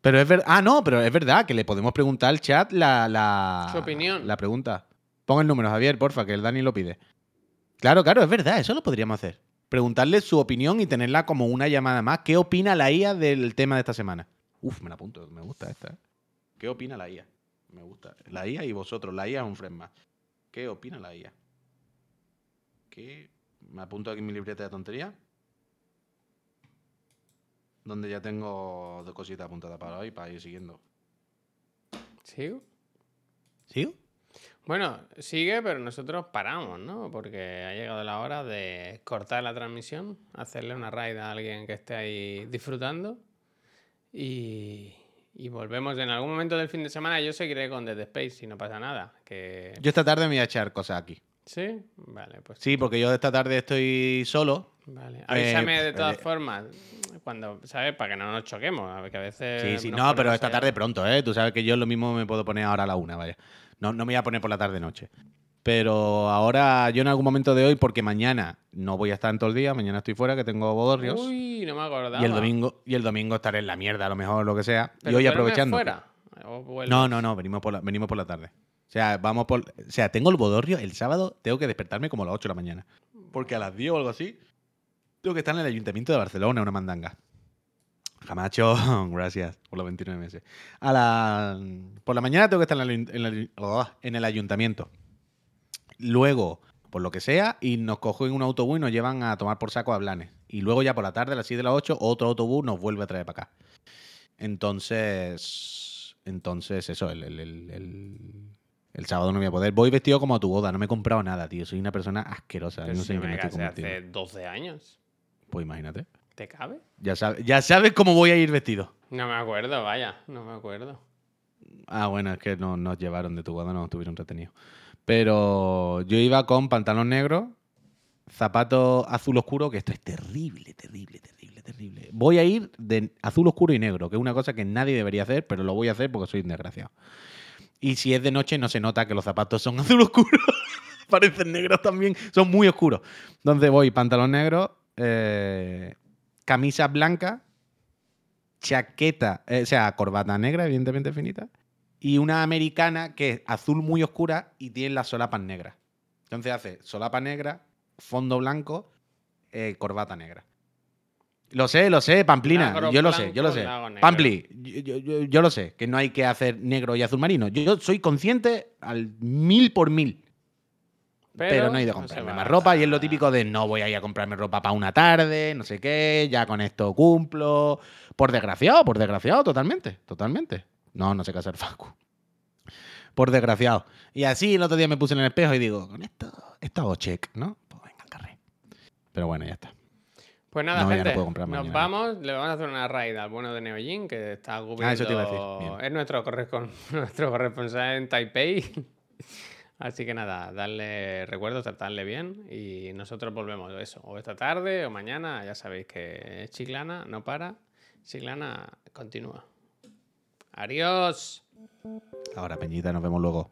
Pero es verdad. Ah, no, pero es verdad que le podemos preguntar al chat la, la. Su opinión. La pregunta. Pon el número, Javier, porfa, que el Dani lo pide. Claro, claro, es verdad, eso lo podríamos hacer. Preguntarle su opinión y tenerla como una llamada más. ¿Qué opina la IA del tema de esta semana? Uf, me la apunto, me gusta esta. ¿eh? ¿Qué opina la IA? Me gusta. La IA y vosotros. La IA es un friend más. ¿Qué opina la IA? ¿Qué? Me apunto aquí en mi libreta de tontería. Donde ya tengo dos cositas apuntadas para hoy para ir siguiendo. ¿Sigo? ¿Sigo? Bueno, sigue, pero nosotros paramos, ¿no? Porque ha llegado la hora de cortar la transmisión, hacerle una raid a alguien que esté ahí disfrutando y, y volvemos en algún momento del fin de semana. Yo seguiré con Dead Space si no pasa nada. Que... Yo esta tarde me voy a echar cosas aquí. ¿Sí? Vale, pues Sí, porque yo esta tarde estoy solo Vale. Avísame de todas eh, formas. Cuando, ¿sabes? Para que no nos choquemos. A ver, que a veces. Sí, sí, no, pero esta allá. tarde pronto, ¿eh? Tú sabes que yo lo mismo me puedo poner ahora a la una, vaya. No, no me voy a poner por la tarde-noche. Pero ahora, yo en algún momento de hoy, porque mañana no voy a estar en todo el día, mañana estoy fuera, que tengo bodorrios. Uy, no me acordaba. y el domingo y el domingo estaré en la mierda, a lo mejor, lo que sea. Pero y hoy aprovechando. fuera? No, no, no, venimos por la, venimos por la tarde. O sea, vamos por. O sea, tengo el bodorrio el sábado, tengo que despertarme como a las 8 de la mañana. Porque a las 10 o algo así, tengo que estar en el Ayuntamiento de Barcelona, una mandanga. Jamacho, gracias por los 29 meses. A la, por la mañana tengo que estar en el, en el- oh, en el ayuntamiento. Luego, por lo que sea, y nos cogen un autobús y nos llevan a tomar por saco a Blanes. Y luego ya por la tarde, a las 6 de las 8, otro autobús nos vuelve a traer para acá. Entonces, entonces eso, el, el- el- sábado no voy a poder. Voy vestido como a tu boda, no me he comprado nada, tío. Soy una persona asquerosa. Pero no si sé qué me me hace 12 años. Pues imagínate. ¿Te cabe? Ya sabes, ya sabes cómo voy a ir vestido. No me acuerdo, vaya. No me acuerdo. Ah, bueno, es que no nos llevaron de tu boda, no nos tuvieron retenido. Pero yo iba con pantalón negro, zapato azul oscuro, que esto es terrible, terrible, terrible, terrible. Voy a ir de azul oscuro y negro, que es una cosa que nadie debería hacer, pero lo voy a hacer porque soy un desgraciado. Y si es de noche, no se nota que los zapatos son azul oscuro. Parecen negros también, son muy oscuros. Entonces voy pantalón negro, eh, camisa blanca, chaqueta, eh, o sea, corbata negra, evidentemente finita, y una americana que es azul muy oscura y tiene las solapas negras. Entonces hace solapa negra, fondo blanco, eh, corbata negra. Lo sé, lo sé, Pamplina. Negro, yo lo sé, yo lo sé. Pampli, yo, yo- yo- lo sé, que no hay que hacer negro y azul marino. Yo soy consciente al mil por mil. Pero, no he ido a comprarme más ropa y es lo típico de no voy a ir a comprarme ropa para una tarde, no sé qué, ya con esto cumplo. Por desgraciado, por desgraciado, totalmente, totalmente. No, no sé qué hacer, Facu. Por desgraciado. Y así el otro día me puse en el espejo y digo, con esto, esto hago check, ¿no? Pues venga, carré. Pero bueno, ya está. Pues nada, No, gente, nos mañana. vamos, le vamos a hacer una raid al bueno de Neojin, que está cubriendo... Ah, eso te iba a decir, bien. Es nuestro, correscon- nuestro corresponsal en Taipei. Así que nada, darle recuerdos, tratarle bien y nosotros volvemos eso, o esta tarde o mañana, ya sabéis que Chiclana, no para, Chiclana continúa. Adiós. Ahora, Peñita, nos vemos luego.